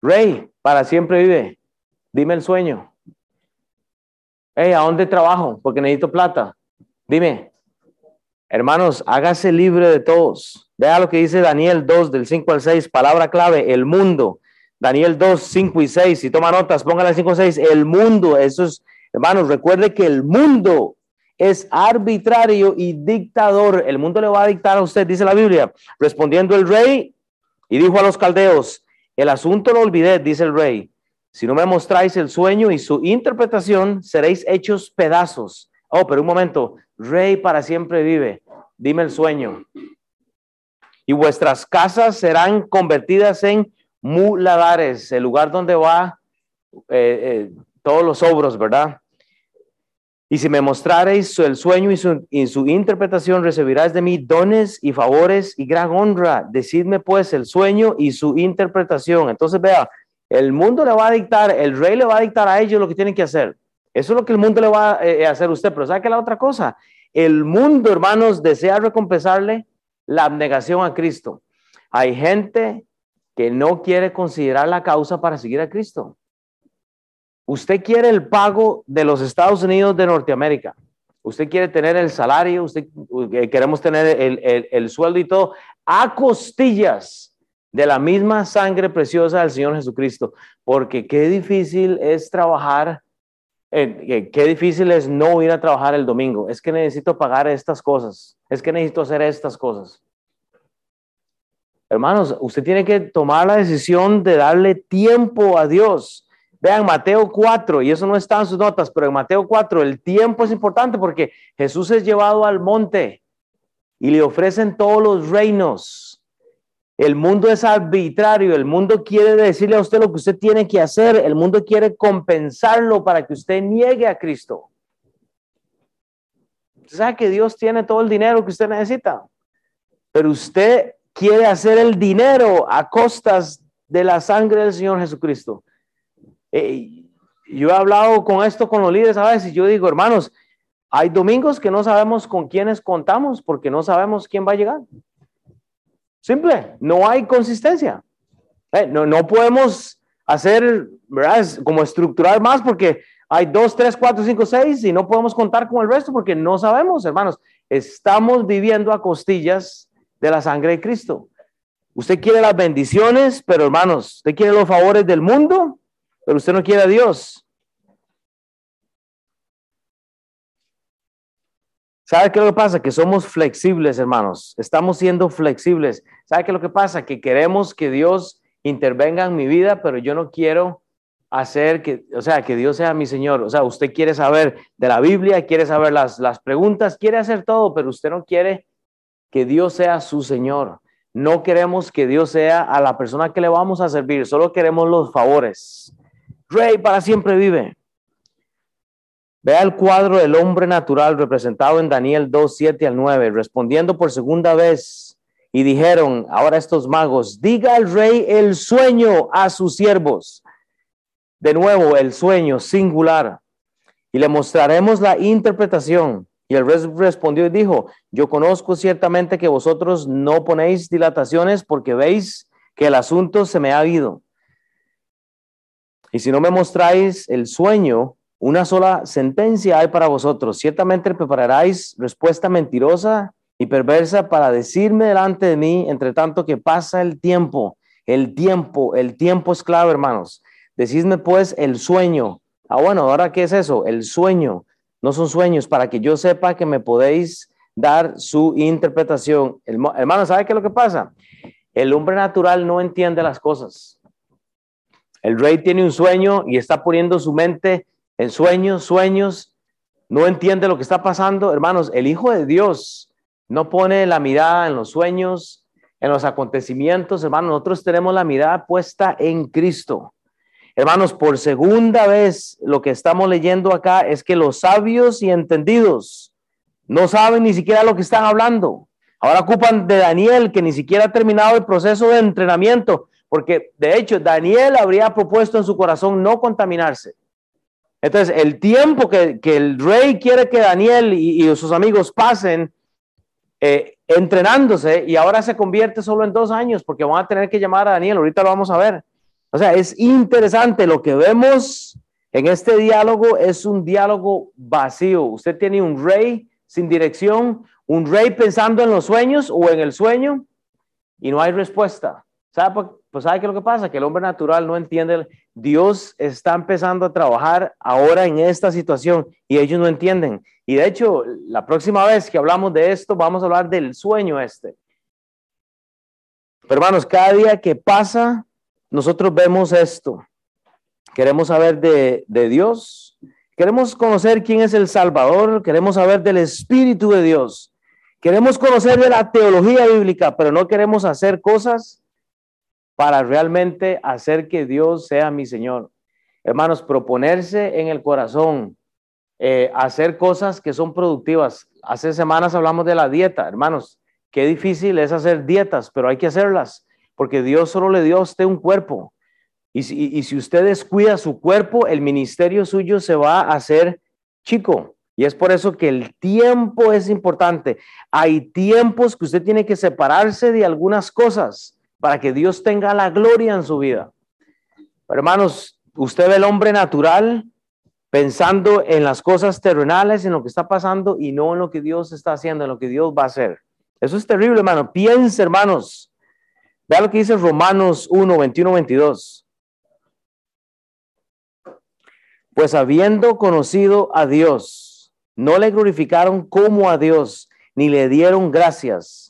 Speaker 1: Rey, para siempre vive. Dime el sueño. Hey, ¿a dónde trabajo? Porque necesito plata. Dime. Hermanos, hágase libre de todos. Vea lo que dice Daniel 2 del 5 al 6, palabra clave, el mundo. Daniel 2, 5 y 6, si toma notas, póngala 5 y 6, el mundo, eso es, hermanos, recuerde que el mundo es arbitrario y dictador. El mundo le va a dictar a usted, dice la Biblia. Respondiendo el rey y dijo a los caldeos, el asunto lo olvidé, dice el rey. Si no me mostráis el sueño y su interpretación, seréis hechos pedazos. Oh, pero un momento, rey para siempre vive. Dime el sueño y vuestras casas serán convertidas en muladares, el lugar donde va eh, eh, todos los obros, ¿verdad? Y si me mostrareis el sueño y su, interpretación, recibirás de mí dones y favores y gran honra. Decidme pues el sueño y su interpretación. Entonces vea, el mundo le va a dictar, el rey le va a dictar a ellos lo que tienen que hacer. Eso es lo que el mundo le va eh, a hacer a usted. Pero ¿sabe qué la otra cosa? El mundo, hermanos, desea recompensarle la abnegación a Cristo. Hay gente que no quiere considerar la causa para seguir a Cristo. Usted quiere el pago de los Estados Unidos de Norteamérica. Usted quiere tener el salario, usted eh, queremos tener el, el, sueldo y todo a costillas de la misma sangre preciosa del Señor Jesucristo. Porque qué difícil es trabajar, eh, qué difícil es no ir a trabajar el domingo. Es que necesito pagar estas cosas es que necesito hacer estas cosas. Hermanos, usted tiene que tomar la decisión de darle tiempo a Dios. Vean Mateo 4, y eso no está en sus notas, pero en Mateo 4 el tiempo es importante porque Jesús es llevado al monte y le ofrecen todos los reinos. El mundo es arbitrario, el mundo quiere decirle a usted lo que usted tiene que hacer, el mundo quiere compensarlo para que usted niegue a Cristo. Usted sabe que Dios tiene todo el dinero que usted necesita, pero usted quiere hacer el dinero a costas de la sangre del Señor Jesucristo. Yo he hablado con esto con los líderes a veces y yo digo, hermanos, hay domingos que no sabemos con quiénes contamos porque no sabemos quién va a llegar. Simple, no hay consistencia. Eh, no, no podemos hacer, ¿verdad? como estructurar más porque hay dos, tres, cuatro, cinco, seis y no podemos contar con el resto porque no sabemos, hermanos. Estamos viviendo a costillas de la sangre de Cristo. Usted quiere las bendiciones, pero hermanos, usted quiere los favores del mundo, pero usted no quiere a Dios. ¿Sabe qué es lo que pasa? Que somos flexibles, hermanos. Estamos siendo flexibles. ¿Sabe qué es lo que pasa? Que queremos que Dios intervenga en mi vida, pero yo no quiero hacer que, o sea, que Dios sea mi Señor. O sea, usted quiere saber de la Biblia, quiere saber las, las preguntas, quiere hacer todo, pero usted no quiere que Dios sea su Señor. No queremos que Dios sea a la persona que le vamos a servir, solo queremos los favores. Rey para siempre vive. Vea el cuadro del hombre natural representado en Daniel 2, 7 al 9, respondiendo por segunda vez. Y dijeron, ahora estos magos, diga al rey el sueño a sus siervos. De nuevo, el sueño singular. Y le mostraremos la interpretación. Y el rey respondió y dijo, yo conozco ciertamente que vosotros no ponéis dilataciones porque veis que el asunto se me ha ido. Y si no me mostráis el sueño, una sola sentencia hay para vosotros. Ciertamente prepararéis respuesta mentirosa y perversa para decirme delante de mí, entre tanto que pasa el tiempo. El tiempo, el tiempo es clave, hermanos. Decidme pues el sueño. Ah, bueno, ahora qué es eso? El sueño. No son sueños para que yo sepa que me podéis dar su interpretación. Hermano, ¿sabe qué es lo que pasa? El hombre natural no entiende las cosas. El rey tiene un sueño y está poniendo su mente en sueños, sueños, no entiende lo que está pasando. Hermanos, el Hijo de Dios no pone la mirada en los sueños, en los acontecimientos. Hermanos, nosotros tenemos la mirada puesta en Cristo. Hermanos, por segunda vez lo que estamos leyendo acá es que los sabios y entendidos no saben ni siquiera lo que están hablando. Ahora ocupan de Daniel, que ni siquiera ha terminado el proceso de entrenamiento, porque de hecho Daniel habría propuesto en su corazón no contaminarse. Entonces, el tiempo que, el rey quiere que Daniel y, sus amigos pasen eh, entrenándose y ahora se convierte solo en dos años porque van a tener que llamar a Daniel, ahorita lo vamos a ver. O sea, es interesante lo que vemos en este diálogo, es un diálogo vacío. Usted tiene un rey sin dirección, un rey pensando en los sueños o en el sueño y no hay respuesta. ¿Sabe, pues sabe qué lo que pasa? Que el hombre natural no entiende. Dios está empezando a trabajar ahora en esta situación y ellos no entienden. Y de hecho, la próxima vez que hablamos de esto, vamos a hablar del sueño este. Hermanos, cada día que pasa, nosotros vemos esto. Queremos saber de, de Dios, queremos conocer quién es el Salvador, queremos saber del Espíritu de Dios, queremos conocer de la teología bíblica, pero no queremos hacer cosas para realmente hacer que Dios sea mi Señor. Hermanos, proponerse en el corazón, eh, hacer cosas que son productivas. Hace semanas hablamos de la dieta, hermanos. Qué difícil es hacer dietas, pero hay que hacerlas, porque Dios solo le dio a usted un cuerpo. Y si, y si usted descuida su cuerpo, el ministerio suyo se va a hacer chico. Y es por eso que el tiempo es importante. Hay tiempos que usted tiene que separarse de algunas cosas para que Dios tenga la gloria en su vida. hermanos, usted ve el hombre natural pensando en las cosas terrenales, en lo que está pasando y no en lo que Dios está haciendo, en lo que Dios va a hacer. Eso es terrible, hermano. Piense, hermanos. Vea lo que dice Romanos 1, 21, 22. Pues habiendo conocido a Dios, no le glorificaron como a Dios, ni le dieron gracias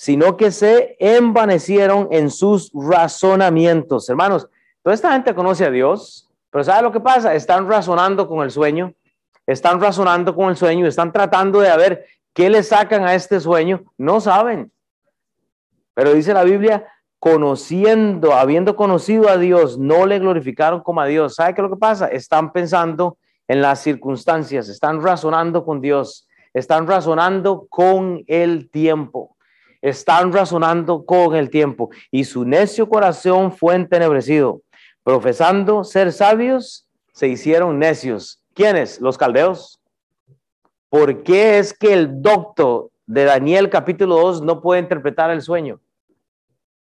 Speaker 1: sino que se envanecieron en sus razonamientos. Hermanos, toda esta gente conoce a Dios, pero ¿sabe lo que pasa? Están razonando con el sueño, están razonando con el sueño, están tratando de ver qué le sacan a este sueño, no saben. Pero dice la Biblia, conociendo, habiendo conocido a Dios, no le glorificaron como a Dios. ¿Sabe qué lo que pasa? Están pensando en las circunstancias, están razonando con Dios, están razonando con el tiempo están razonando con el tiempo y su necio corazón fue entenebrecido. Profesando ser sabios, se hicieron necios. ¿Quiénes? Los caldeos. ¿Por qué es que el doctor de Daniel capítulo 2 no puede interpretar el sueño?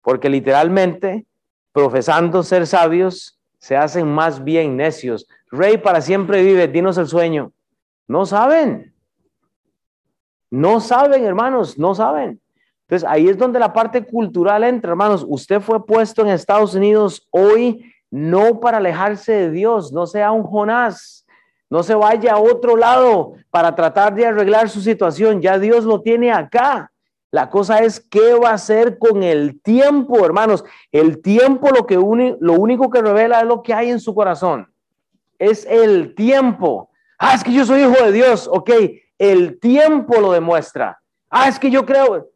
Speaker 1: Porque literalmente, profesando ser sabios, se hacen más bien necios. Rey para siempre vive, dinos el sueño. No saben. No saben, hermanos, no saben. Entonces ahí es donde la parte cultural entra, hermanos. Usted fue puesto en Estados Unidos hoy no para alejarse de Dios, no sea un Jonás, No se vaya a otro lado para tratar de arreglar su situación. Ya Dios lo tiene acá. La cosa es qué va a hacer con el tiempo, hermanos. El tiempo lo que lo único que revela es lo que hay en su corazón. Es el tiempo. Ah, es que yo soy hijo de Dios. Ok, el tiempo lo demuestra. Ah, es que yo creo.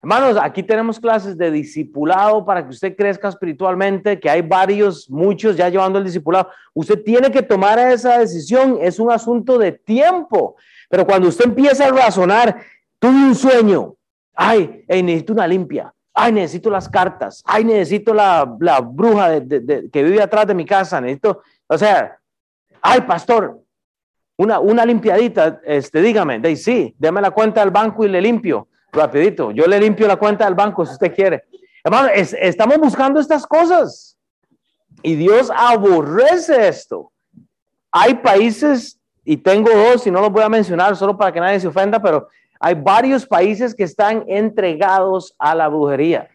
Speaker 1: Hermanos, aquí tenemos clases de discipulado para que usted crezca espiritualmente, que hay varios, muchos ya llevando el discipulado. Usted tiene que tomar esa decisión, es un asunto de tiempo. Pero cuando usted empieza a razonar, tuve un sueño, ay, necesito una limpia, ay, necesito las cartas, ay, necesito la, la bruja que vive atrás de mi casa, necesito, o sea, ay, pastor, una, una limpiadita, este, dígame, de, sí, déme la cuenta del banco y le limpio rapidito. Yo le limpio la cuenta del banco si usted quiere. Hermano, estamos buscando estas cosas y Dios aborrece esto. Hay países, y tengo dos, y no los voy a mencionar solo para que nadie se ofenda, pero hay varios países que están entregados a la brujería.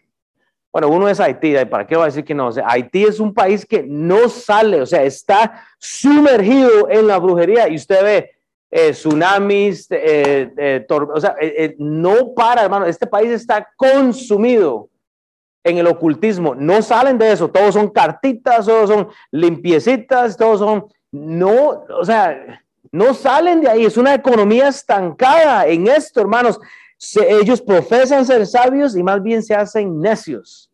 Speaker 1: Bueno, uno es Haití, ¿para qué va a decir que no? Haití es un país que no sale, o sea, está sumergido en la brujería y usted ve eh, tsunamis, eh, eh, o sea, no para, hermano, este país está consumido en el ocultismo, no salen de eso, todos son cartitas, todos son limpiecitas, todos son, no, o sea, no salen de ahí, es una economía estancada en esto, hermanos. ellos profesan ser sabios y más bien se hacen necios.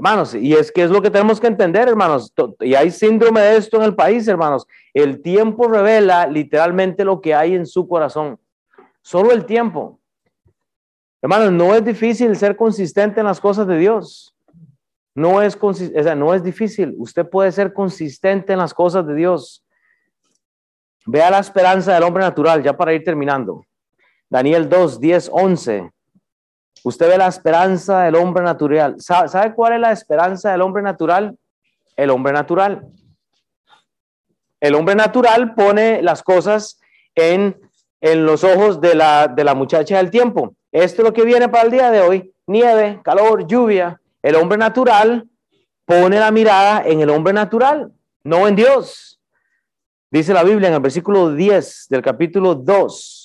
Speaker 1: Hermanos, y es que es lo que tenemos que entender, hermanos, y hay síndrome de esto en el país, hermanos. El tiempo revela literalmente lo que hay en su corazón. Solo el tiempo. Hermanos, no es difícil ser consistente en las cosas de Dios. No es, o no es difícil. Usted puede ser consistente en las cosas de Dios. Vea la esperanza del hombre natural, ya para ir terminando. Daniel 2, 10, 11. Usted ve la esperanza del hombre natural. ¿Sabe, cuál es la esperanza del hombre natural? El hombre natural. El hombre natural pone las cosas en, en los ojos de la, de la muchacha del tiempo. Esto es lo que viene para el día de hoy. Nieve, calor, lluvia. El hombre natural pone la mirada en el hombre natural, no en Dios. Dice la Biblia en el versículo 10 del capítulo 2.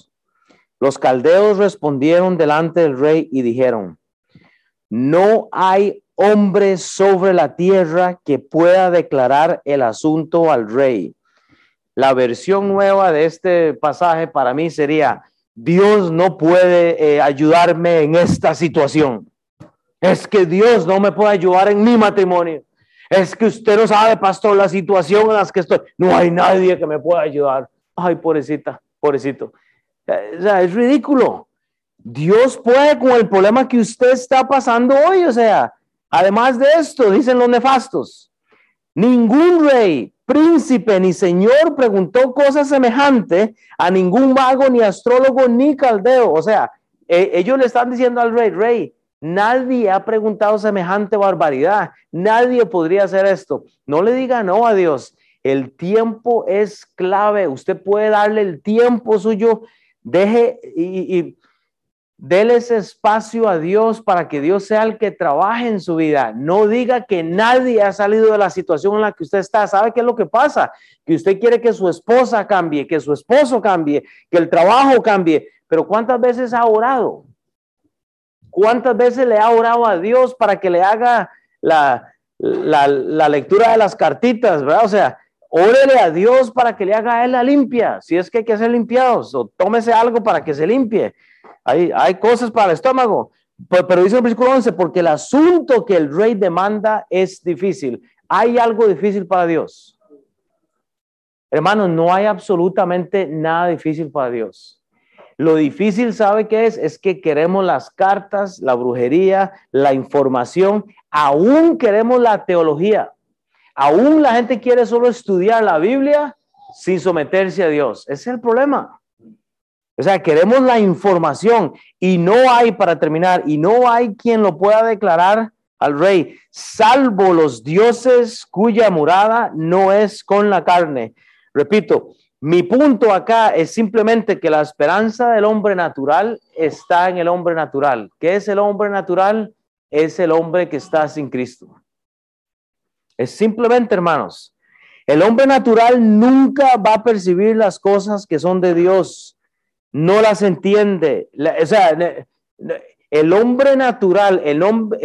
Speaker 1: Los caldeos respondieron delante del rey y dijeron, no hay hombre sobre la tierra que pueda declarar el asunto al rey. La versión nueva de este pasaje para mí sería, Dios no puede eh, ayudarme en esta situación. Es que Dios no me puede ayudar en mi matrimonio. Es que usted no sabe, pastor, la situación en la que estoy. No hay nadie que me pueda ayudar. Ay, pobrecita, pobrecito. O sea, es ridículo. Dios puede con el problema que usted está pasando hoy. O sea, además de esto, dicen los nefastos, ningún rey, príncipe ni señor preguntó cosas semejantes a ningún mago, ni astrólogo, ni caldeo. O sea, e, ellos le están diciendo al rey, rey, nadie ha preguntado semejante barbaridad. Nadie podría hacer esto. No le diga no a Dios. El tiempo es clave. Usted puede darle el tiempo suyo Deje y, y Dele ese espacio a Dios para que Dios sea el que trabaje en su vida. No diga que nadie ha salido de la situación en la que usted está. ¿Sabe qué es lo que pasa? Que usted quiere que su esposa cambie, que su esposo cambie, que el trabajo cambie. Pero ¿cuántas veces ha orado? ¿Cuántas veces le ha orado a Dios para que le haga la, la, la lectura de las cartitas? ¿verdad? O sea, órele a Dios para que le haga a él la limpia, si es que hay que ser limpiados, o tómese algo para que se limpie. Hay, hay cosas para el estómago. Pero, pero dice el versículo 11, porque el asunto que el rey demanda es difícil. Hay algo difícil para Dios. Hermanos, no hay absolutamente nada difícil para Dios. Lo difícil, ¿sabe qué es? Es que queremos las cartas, la brujería, la información, aún queremos la teología. Aún la gente quiere solo estudiar la Biblia sin someterse a Dios. Ese es el problema. O sea, queremos la información y no hay, para terminar, y no hay quien lo pueda declarar al rey, salvo los dioses cuya morada no es con la carne. Repito, mi punto acá es simplemente que la esperanza del hombre natural está en el hombre natural. ¿Qué es el hombre natural? Es el hombre que está sin Cristo. Es simplemente, hermanos, El hombre natural nunca va a percibir las cosas que son de Dios, no las entiende. o sea, el hombre natural, el hombre,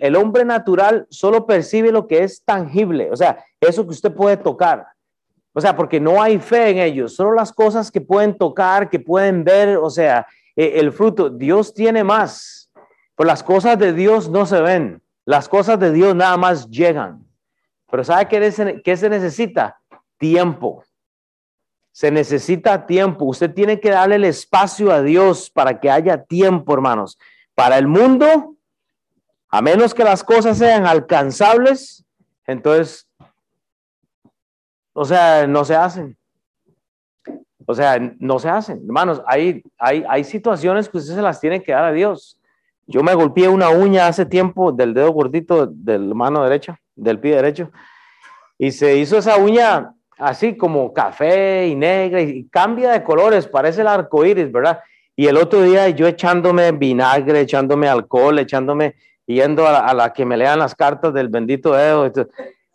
Speaker 1: el, hombre natural solo percibe lo que es tangible, o sea, eso que usted puede tocar. O sea, porque no hay fe en ellos, solo las cosas que pueden tocar, que pueden ver, o sea, e, el fruto. Dios tiene más, pero las cosas de Dios no se ven, las cosas de Dios nada más llegan. Pero ¿sabe qué, se necesita? Tiempo. Se necesita tiempo. Usted tiene que darle el espacio a Dios para que haya tiempo, hermanos. Para el mundo, a menos que las cosas sean alcanzables, entonces o sea, no se hacen. O sea, no se hacen. Hermanos, hay, hay, hay situaciones que usted se las tiene que dar a Dios. Yo me golpeé una uña hace tiempo del dedo gordito de la mano derecha, del pie derecho, y se hizo esa uña así como café y negra y cambia de colores, parece el arco iris, ¿verdad? Y el otro día yo echándome vinagre, echándome alcohol, echándome, yendo a la, que me lean las cartas del bendito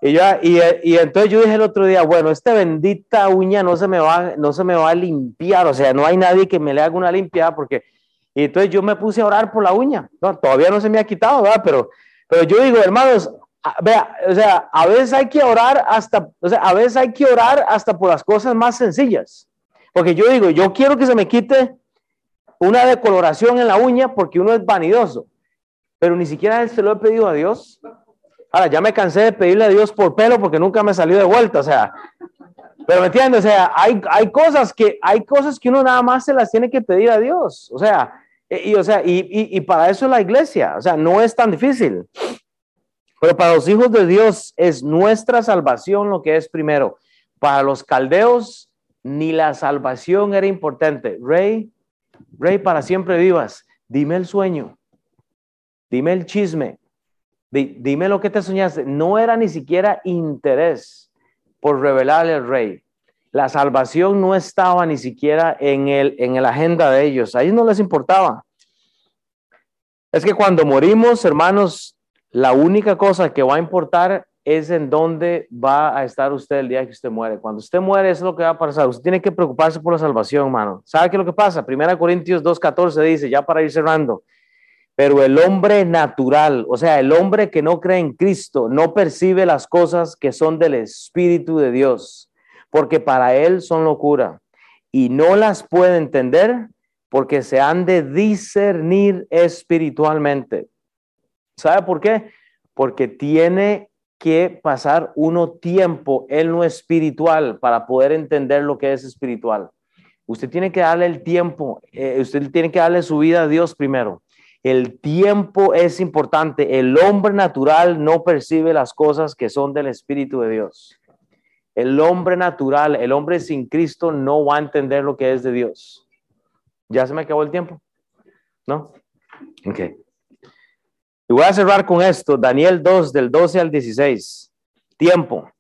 Speaker 1: yo, y, y, entonces yo dije el otro día, bueno, esta bendita uña no se, me va, no se me va a limpiar, o sea, no hay nadie que me le haga una limpiada porque... Y entonces yo me puse a orar por la uña, no, todavía no se me ha quitado, ¿verdad? Pero, pero yo digo, hermanos, vea, o sea, a veces hay que orar hasta, o sea, a veces hay que orar hasta por las cosas más sencillas. Porque yo digo, yo quiero que se me quite una decoloración en la uña porque uno es vanidoso, pero ni siquiera se lo he pedido a Dios. Ahora, ya me cansé de pedirle a Dios por pelo porque nunca me salió de vuelta, o sea, pero me entiendes, o sea, hay, hay cosas que hay cosas que uno nada más se las tiene que pedir a Dios, o sea, y, o sea, y, y, y para eso es la iglesia, o sea, no es tan difícil. Pero para los hijos de Dios es nuestra salvación lo que es primero. Para los caldeos, ni la salvación era importante. Rey, rey, para siempre vivas, dime el sueño, dime el chisme, dime lo que te soñaste. No era ni siquiera interés por revelarle al rey. La salvación no estaba ni siquiera en el en la agenda de ellos. A ellos no les importaba. Es que cuando morimos, hermanos, la única cosa que va a importar es en dónde va a estar usted el día que usted muere. Cuando usted muere, eso es lo que va a pasar. Usted tiene que preocuparse por la salvación, hermano. ¿Sabe qué es lo que pasa? Primera Corintios 2.14 dice, ya para ir cerrando, pero el hombre natural, o sea, el hombre que no cree en Cristo, no percibe las cosas que son del Espíritu de Dios, porque para él son locura y no las puede entender porque se han de discernir espiritualmente. ¿Sabe por qué? Porque tiene que pasar uno tiempo en lo espiritual para poder entender lo que es espiritual. Usted tiene que darle el tiempo, eh, usted tiene que darle su vida a Dios primero. El tiempo es importante. El hombre natural no percibe las cosas que son del Espíritu de Dios. El hombre natural, el hombre sin Cristo no va a entender lo que es de Dios. ¿Ya se me acabó el tiempo? ¿No? Ok. Y voy a cerrar con esto. Daniel 2, del 12 al 16. Tiempo.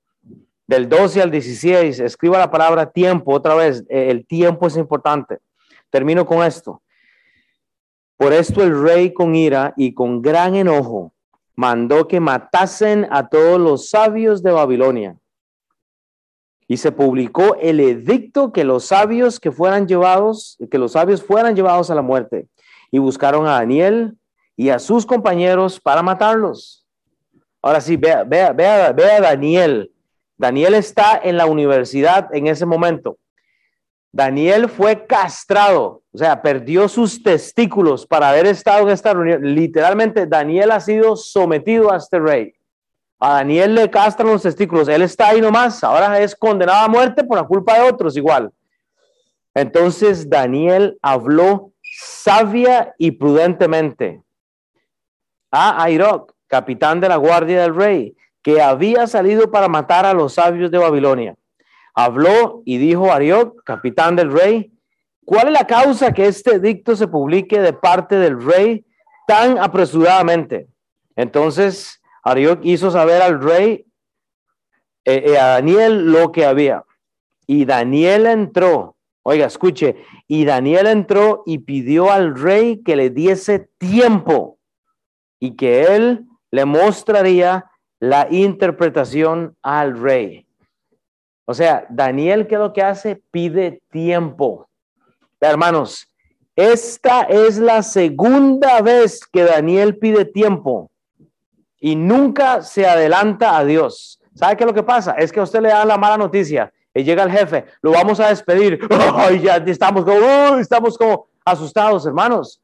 Speaker 1: Del 12 al 16. Escriba la palabra tiempo otra vez. El tiempo es importante. Termino con esto. Por esto el rey con ira y con gran enojo mandó que matasen a todos los sabios de Babilonia. Y se publicó el edicto que los sabios que fueran llevados, que los sabios fueran llevados a la muerte. Y buscaron a Daniel y a sus compañeros para matarlos. Ahora sí, vea, vea, vea, vea Daniel. Daniel está en la universidad en ese momento. Daniel fue castrado, o sea, perdió sus testículos para haber estado en esta reunión. Literalmente, Daniel ha sido sometido a este rey. A Daniel le castran los testículos. Él está ahí nomás. Ahora es condenado a muerte por la culpa de otros igual. Entonces Daniel habló sabia y prudentemente a Airoc, capitán de la guardia del rey, que había salido para matar a los sabios de Babilonia. Habló y dijo a Arioc, capitán del rey, ¿cuál es la causa que este edicto se publique de parte del rey tan apresuradamente? Entonces Arioc hizo saber al rey, eh, eh, a Daniel, lo que había. Y Daniel entró, oiga, escuche, y Daniel entró y pidió al rey que le diese tiempo y que él le mostraría la interpretación al rey. O sea, Daniel, ¿qué es lo que hace? Pide tiempo. Hermanos, esta es la segunda vez que Daniel pide tiempo y nunca se adelanta a Dios. ¿Sabe qué es lo que pasa? Es que a usted le da la mala noticia y llega el jefe, lo vamos a despedir. y ya estamos como, estamos como asustados, hermanos.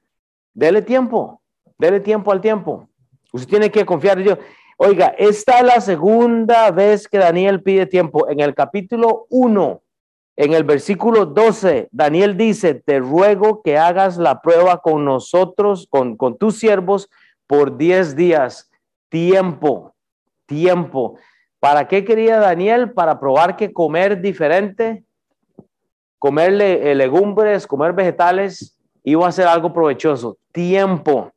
Speaker 1: Dele tiempo, dele tiempo al tiempo. Usted tiene que confiar en Dios. Oiga, esta es la segunda vez que Daniel pide tiempo. En el capítulo 1, en el versículo 12, Daniel dice, te ruego que hagas la prueba con nosotros, con, con tus siervos, por 10 días. Tiempo, tiempo. ¿Para qué quería Daniel? Para probar que comer diferente, comer eh, legumbres, comer vegetales, iba a ser algo provechoso. Tiempo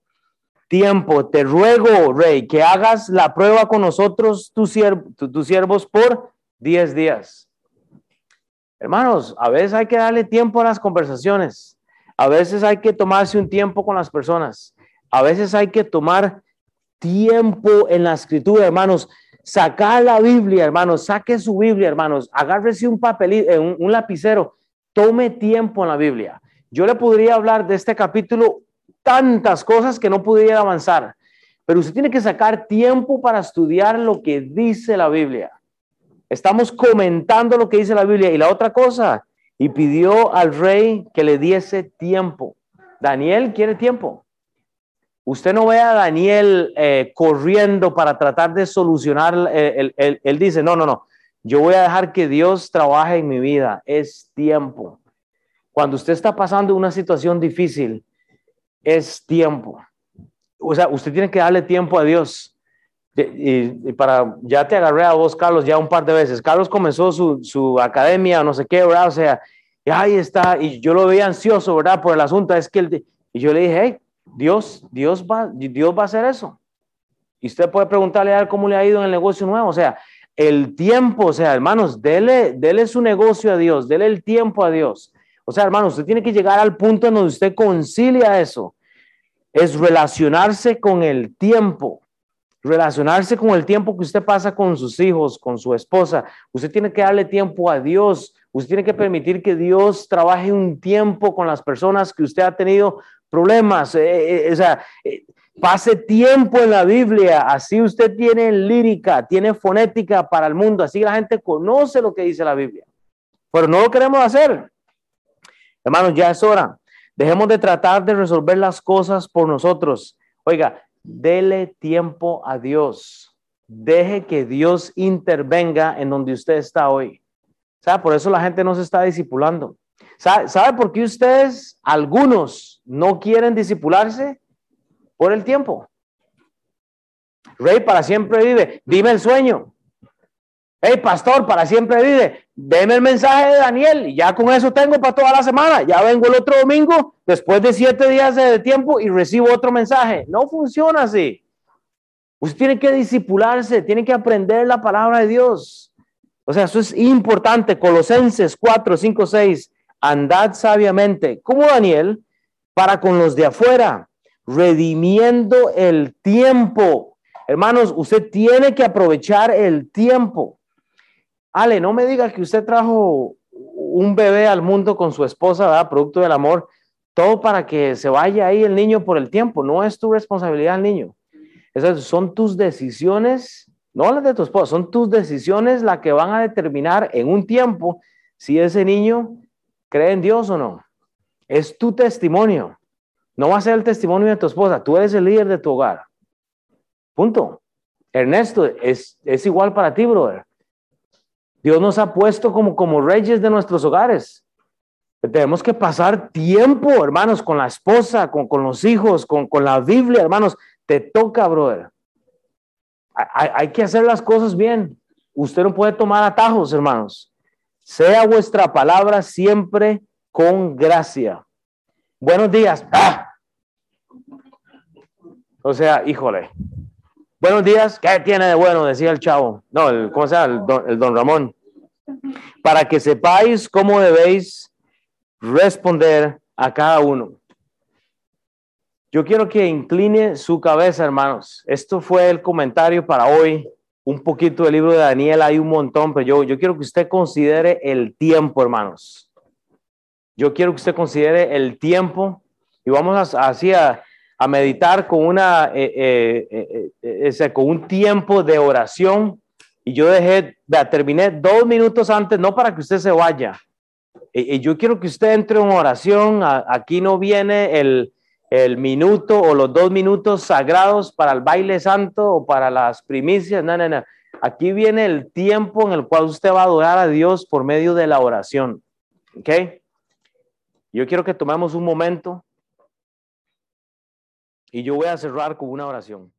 Speaker 1: tiempo. Te ruego, rey, que hagas la prueba con nosotros, tus, siervos, por 10 días. Hermanos, a veces hay que darle tiempo a las conversaciones. A veces hay que tomarse un tiempo con las personas. A veces hay que tomar tiempo en la escritura, hermanos. Sacar la Biblia, hermanos. Saque su Biblia, hermanos. Agárrese un papelito, eh, un lapicero. Tome tiempo en la Biblia. Yo le podría hablar de este capítulo tantas cosas que no pudiera avanzar. Pero usted tiene que sacar tiempo para estudiar lo que dice la Biblia. Estamos comentando lo que dice la Biblia. Y la otra cosa, y pidió al rey que le diese tiempo. Daniel quiere tiempo. Usted no ve a Daniel eh, corriendo para tratar de solucionar. Eh, él dice, no, no, no. Yo voy a dejar que Dios trabaje en mi vida. Es tiempo. Cuando usted está pasando una situación difícil, es tiempo. O sea, usted tiene que darle tiempo a Dios. Y, para, ya te agarré a vos, Carlos, ya un par de veces. Carlos comenzó su, su academia, no sé qué, ¿verdad? O sea, y ahí está, y yo lo veía ansioso, ¿verdad? Por el asunto, es que él, y yo le dije, Dios, Dios va, Dios va a hacer eso. Y usted puede preguntarle a él cómo le ha ido en el negocio nuevo. O sea, el tiempo, o sea, hermanos, dele, dele su negocio a Dios, dele el tiempo a Dios. O sea, hermanos, usted tiene que llegar al punto en donde usted concilia eso es relacionarse con el tiempo, relacionarse con el tiempo que usted pasa con sus hijos, con su esposa. Usted tiene que darle tiempo a Dios. Usted tiene que permitir que Dios trabaje un tiempo con las personas que usted ha tenido problemas. Eh, eh, eh, o sea, pase tiempo en la Biblia. Así usted tiene lírica, tiene fonética para el mundo. Así la gente conoce lo que dice la Biblia. Pero no lo queremos hacer. Hermanos, ya es hora. Dejemos de tratar de resolver las cosas por nosotros. Oiga, dele tiempo a Dios. Deje que Dios intervenga en donde usted está hoy. ¿Sabe? Por eso la gente no se está discipulando. ¿Sabe, ¿Sabe por qué ustedes, algunos, no quieren disipularse? Por el tiempo. Rey para siempre vive. Dime el sueño. Hey, pastor, para siempre vive. Deme el mensaje de Daniel y ya con eso tengo para toda la semana. Ya vengo el otro domingo, después de siete días de tiempo y recibo otro mensaje. No funciona así. Usted tiene que disipularse, tiene que aprender la palabra de Dios. O sea, eso es importante. Colosenses 4, 5, 6. Andad sabiamente, como Daniel, para con los de afuera, redimiendo el tiempo. Hermanos, usted tiene que aprovechar el tiempo. Ale, no me diga que usted trajo un bebé al mundo con su esposa, ¿verdad? Producto del amor, todo para que se vaya ahí el niño por el tiempo. No es tu responsabilidad el niño. Esas son tus decisiones, no las de tu esposa, son tus decisiones las que van a determinar en un tiempo si ese niño cree en Dios o no. Es tu testimonio. No va a ser el testimonio de tu esposa. Tú eres el líder de tu hogar. Punto. Ernesto, es, es igual para ti, brother. Dios nos ha puesto como, como reyes de nuestros hogares. Tenemos que pasar tiempo, hermanos, con la esposa, con, con los hijos, con, con, la Biblia, hermanos. Te toca, brother. Hay, que hacer las cosas bien. Usted no puede tomar atajos, hermanos. Sea vuestra palabra siempre con gracia. Buenos días. ¡Ah! O sea, híjole. Buenos días. ¿Qué tiene de bueno? Decía el chavo. No, el, ¿cómo se llama? el don Ramón para que sepáis cómo debéis responder a cada uno. Yo quiero que incline su cabeza, hermanos. Esto fue el comentario para hoy. un poquito del libro de Daniel, hay un montón, pero yo, yo quiero que usted considere el tiempo, hermanos. Yo quiero que usted considere el tiempo y vamos así a, meditar con, una, eh, eh, eh, con un tiempo de oración. Y yo dejé, terminé dos minutos antes, no para que usted se vaya. Y, yo quiero que usted entre en oración. aquí no viene el, el minuto o los dos minutos sagrados para el baile santo o para las primicias. No, no, no. Aquí viene el tiempo en el cual usted va a adorar a Dios por medio de la oración. ¿Ok? Yo quiero que tomemos un momento y yo voy a cerrar con una oración.